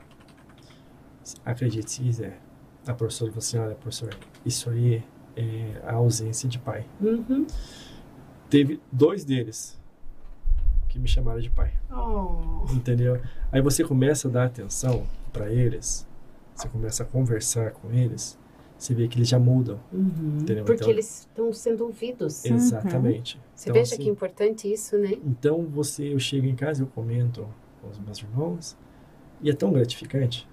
Acredite se quiser a professora falou assim, olha, professor, isso aí é a ausência de pai. Uhum. Teve dois deles que me chamaram de pai. Oh. Entendeu? Aí você começa a dar atenção para eles, você começa a conversar com eles, você vê que eles já mudam.
Uhum. Entendeu? Porque então, eles estão sendo ouvidos.
Exatamente. Uhum.
Você então, veja assim, que importante isso, né?
Então você, eu chego em casa e eu comento com os meus irmãos e é tão gratificante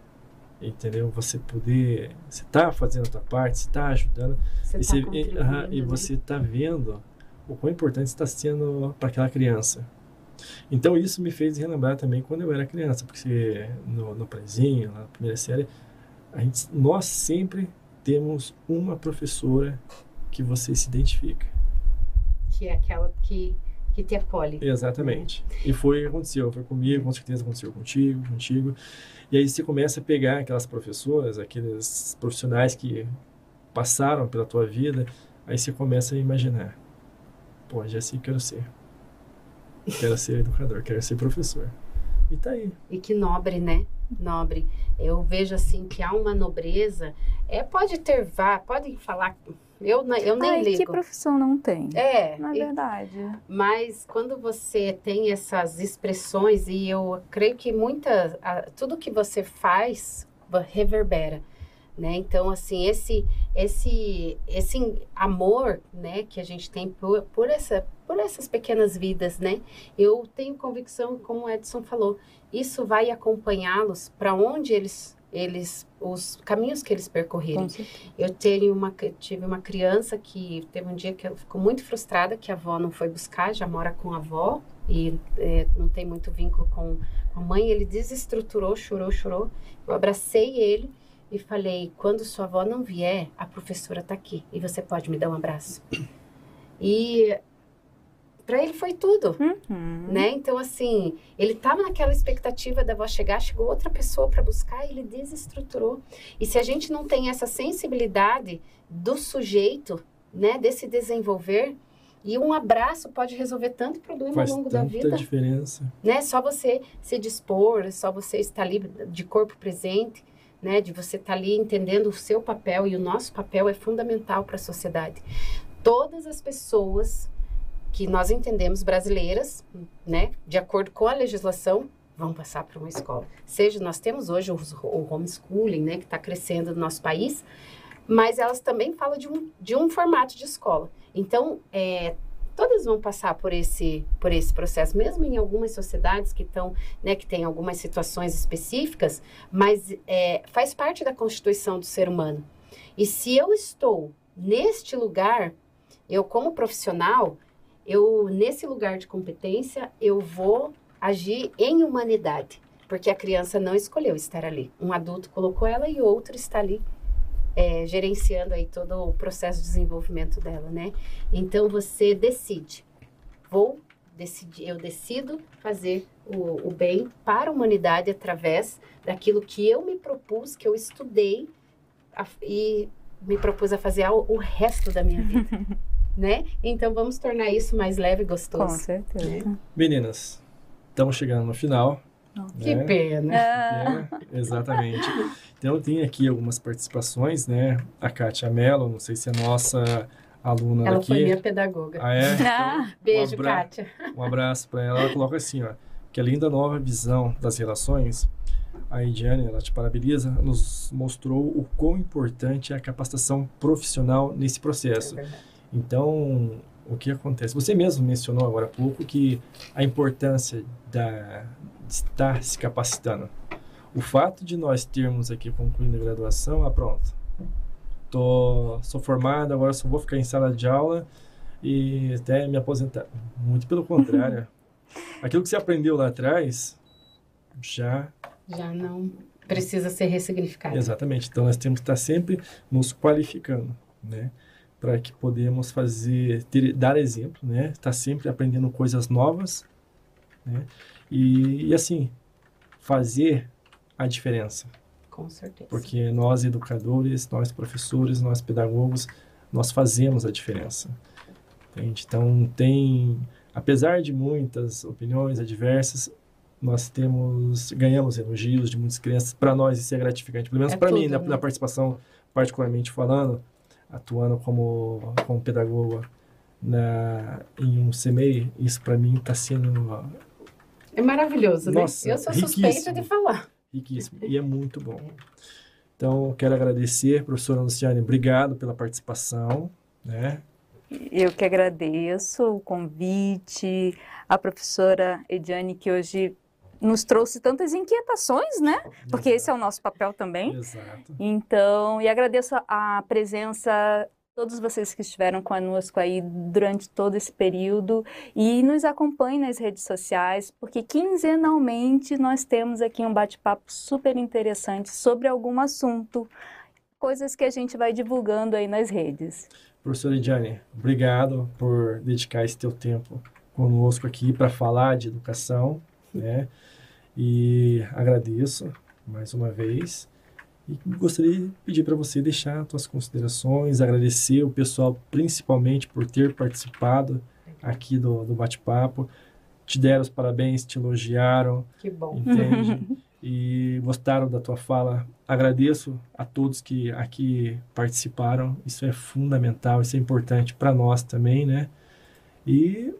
entendeu? Você poder, você está fazendo a tua parte, você está ajudando você e, tá você, e, e, você está vendo o quão importante está sendo para aquela criança. Então isso me fez relembrar também quando eu era criança, porque no, no prezinho, na primeira série, a gente, nós sempre temos uma professora que você se identifica.
Que é aquela que que te acolhe.
Exatamente. E foi o que aconteceu. Foi comigo, com certeza aconteceu contigo, contigo. E aí você começa a pegar aquelas professoras, aqueles profissionais que passaram pela tua vida, aí você começa a imaginar. Pô, já sei que quero ser. Quero ser educador, quero ser professor. E tá aí.
E que nobre, né? Nobre. Eu vejo assim que há uma nobreza. É, pode ter vá, podem falar eu, eu nem Ai, ligo.
que profissão não tem?
É.
Na verdade.
Mas quando você tem essas expressões, e eu creio que muita, tudo que você faz reverbera. Né? Então, assim, esse, esse, esse amor, né, que a gente tem por, por, essa, por essas pequenas vidas, né? Eu tenho convicção, como o Edson falou, isso vai acompanhá-los para onde eles eles os caminhos que eles percorreram. Eu tenho uma tive uma criança que teve um dia que ficou muito frustrada que a avó não foi buscar, já mora com a avó e é, não tem muito vínculo com a mãe. Ele desestruturou, chorou, chorou. Eu abracei ele e falei: quando sua avó não vier, a professora está aqui e você pode me dar um abraço. E para ele foi tudo,
Uhum.
né? Então assim, ele estava naquela expectativa da avó chegar, chegou outra pessoa para buscar, ele desestruturou. E se a gente não tem essa sensibilidade do sujeito, né, desse desenvolver, e um abraço pode resolver tanto problema
Faz
ao longo da
tanta
vida
diferença.
né? Só você se dispor, só você estar ali de corpo presente, né? De você estar ali entendendo o seu papel e o nosso papel é fundamental para a sociedade. Todas as pessoas que nós entendemos brasileiras, né? De acordo com a legislação, vão passar por uma escola. Seja nós temos hoje o, o homeschooling, né? Que está crescendo no nosso país, mas elas também falam de um, de um formato de escola. Então, é, todas vão passar por esse por esse processo, mesmo em algumas sociedades que estão, né, que tem algumas situações específicas, mas é, faz parte da constituição do ser humano. E se eu estou neste lugar, eu como profissional, eu nesse lugar de competência, eu vou agir em humanidade, porque a criança não escolheu estar ali. Um adulto colocou ela e outro está ali é, gerenciando aí todo o processo de desenvolvimento dela, né? Então você decide. Vou decidir, eu decido fazer o, o bem para a humanidade através daquilo que eu me propus, que eu estudei a- e me propus a fazer ao- o resto da minha vida, né? Então vamos tornar isso mais leve e
Com
gostoso.
certeza.
Meninas, estamos chegando no final.
Que
né?
pena.
Ah,
É, exatamente. Então, tem aqui algumas participações, né? A Kátia Mello, não sei se é nossa aluna
Ela
daqui.
foi minha pedagoga.
Ah, é?
Ah,
Beijo,
abra-
Kátia.
Um abraço para ela. Ela coloca assim, ó, que além da nova visão das relações, a Ediane, ela te parabeniza, nos mostrou o quão importante é a capacitação profissional nesse processo.
É.
Então, o que acontece? Você mesmo mencionou agora há pouco que a importância da, de estar se capacitando. O fato de nós termos aqui concluindo a graduação, ah, pronto. Tô, sou formado, agora só vou ficar em sala de aula e até me aposentar. Muito pelo contrário. Aquilo que você aprendeu lá atrás, já
Já não precisa ser ressignificado.
Exatamente. Então nós temos que estar sempre nos qualificando, né? Para que podemos fazer, ter, dar exemplo, né? Estar sempre aprendendo coisas novas, né? E, e assim, fazer a diferença.
Com certeza.
Porque nós educadores, nós professores, nós pedagogos, nós fazemos a diferença. Entende? Então tem, apesar de muitas opiniões adversas, nós temos ganhamos elogios de muitas crianças. Para nós isso é gratificante, pelo menos
É
para mim,
tudo,
na,
né?
na participação particularmente falando, atuando como como pedagoga na em um CMEI, isso para mim está sendo
É maravilhoso, né?
Nossa,
Eu sou suspeita
riquíssimo.
de falar.
riquíssimo e é muito bom. Então, quero agradecer, professora Luciane, obrigado pela participação, né?
Eu que agradeço o convite, a professora Ediane, que hoje nos trouxe tantas inquietações, né? Porque esse é o nosso papel também.
Exato.
Então, e agradeço a presença todos vocês que estiveram conosco aí durante todo esse período e nos acompanhem nas redes sociais, porque quinzenalmente nós temos aqui um bate-papo super interessante sobre algum assunto, coisas que a gente vai divulgando aí nas redes.
Professora Ediane, obrigado por dedicar esse teu tempo conosco aqui para falar de educação, né? E agradeço mais uma vez. E gostaria de pedir para você deixar suas considerações, agradecer o pessoal principalmente por ter participado aqui do, do bate-papo. Te deram os parabéns, te elogiaram,
Que bom.
entende? e gostaram da tua fala. Agradeço a todos que aqui participaram. Isso é fundamental, isso é importante para nós também, né? E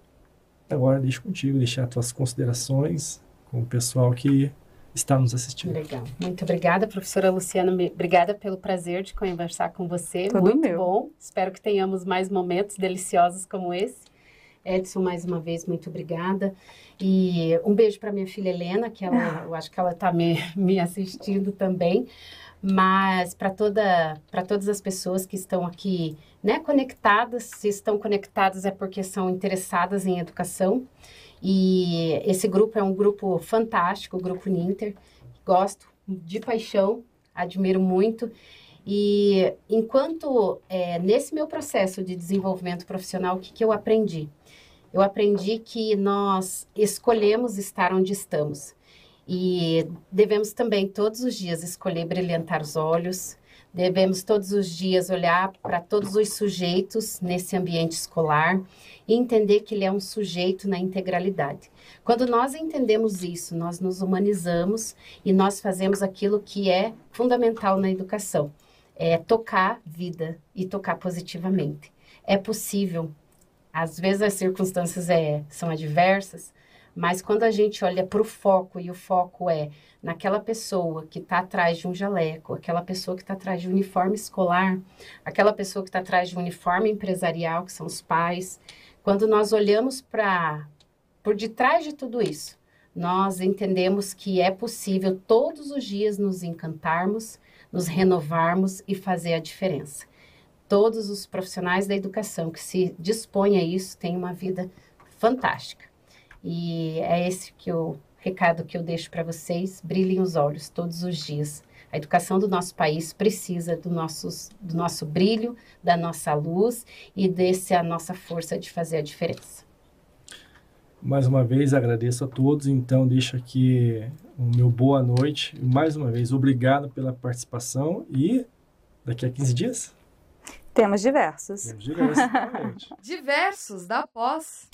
agora deixo contigo, deixar tuas considerações com o pessoal que está nos assistindo.
Legal. Muito obrigada, professora Luciana. Obrigada pelo prazer de conversar com você.
Tudo
Muito
meu.
bom. Espero que tenhamos mais momentos deliciosos como esse. Edson, mais uma vez, muito obrigada. E um beijo para minha filha Helena, que ela, eu acho que ela está me, me assistindo também. Mas para toda, para todas as pessoas que estão aqui, né, conectadas, se estão conectadas é porque são interessadas em educação. E esse grupo é um grupo fantástico, o grupo Ninter. Gosto de paixão, admiro muito. E enquanto é, nesse meu processo de desenvolvimento profissional, o que, que eu aprendi? Eu aprendi que nós escolhemos estar onde estamos e devemos também todos os dias escolher brilhantar os olhos, devemos todos os dias olhar para todos os sujeitos nesse ambiente escolar e entender que ele é um sujeito na integralidade. Quando nós entendemos isso, nós nos humanizamos e nós fazemos aquilo que é fundamental na educação, é tocar vida e tocar positivamente. É possível. Às vezes as circunstâncias é, são adversas, mas quando a gente olha para o foco e o foco é naquela pessoa que está atrás de um jaleco, aquela pessoa que está atrás de um uniforme escolar, aquela pessoa que está atrás de um uniforme empresarial, que são os pais, quando nós olhamos para por detrás de tudo isso, nós entendemos que é possível todos os dias nos encantarmos, nos renovarmos e fazer a diferença. Todos os profissionais da educação que se dispõem a isso têm uma vida fantástica. E é esse que o recado que eu deixo para vocês: brilhem os olhos todos os dias. A educação do nosso país precisa do, nossos, do nosso brilho, da nossa luz e desse a nossa força de fazer a diferença.
Mais uma vez agradeço a todos, então deixo aqui o meu boa noite. Mais uma vez, obrigado pela participação e daqui a 15 dias?
Temos diversos.
Temos diversos,
diversos da pós.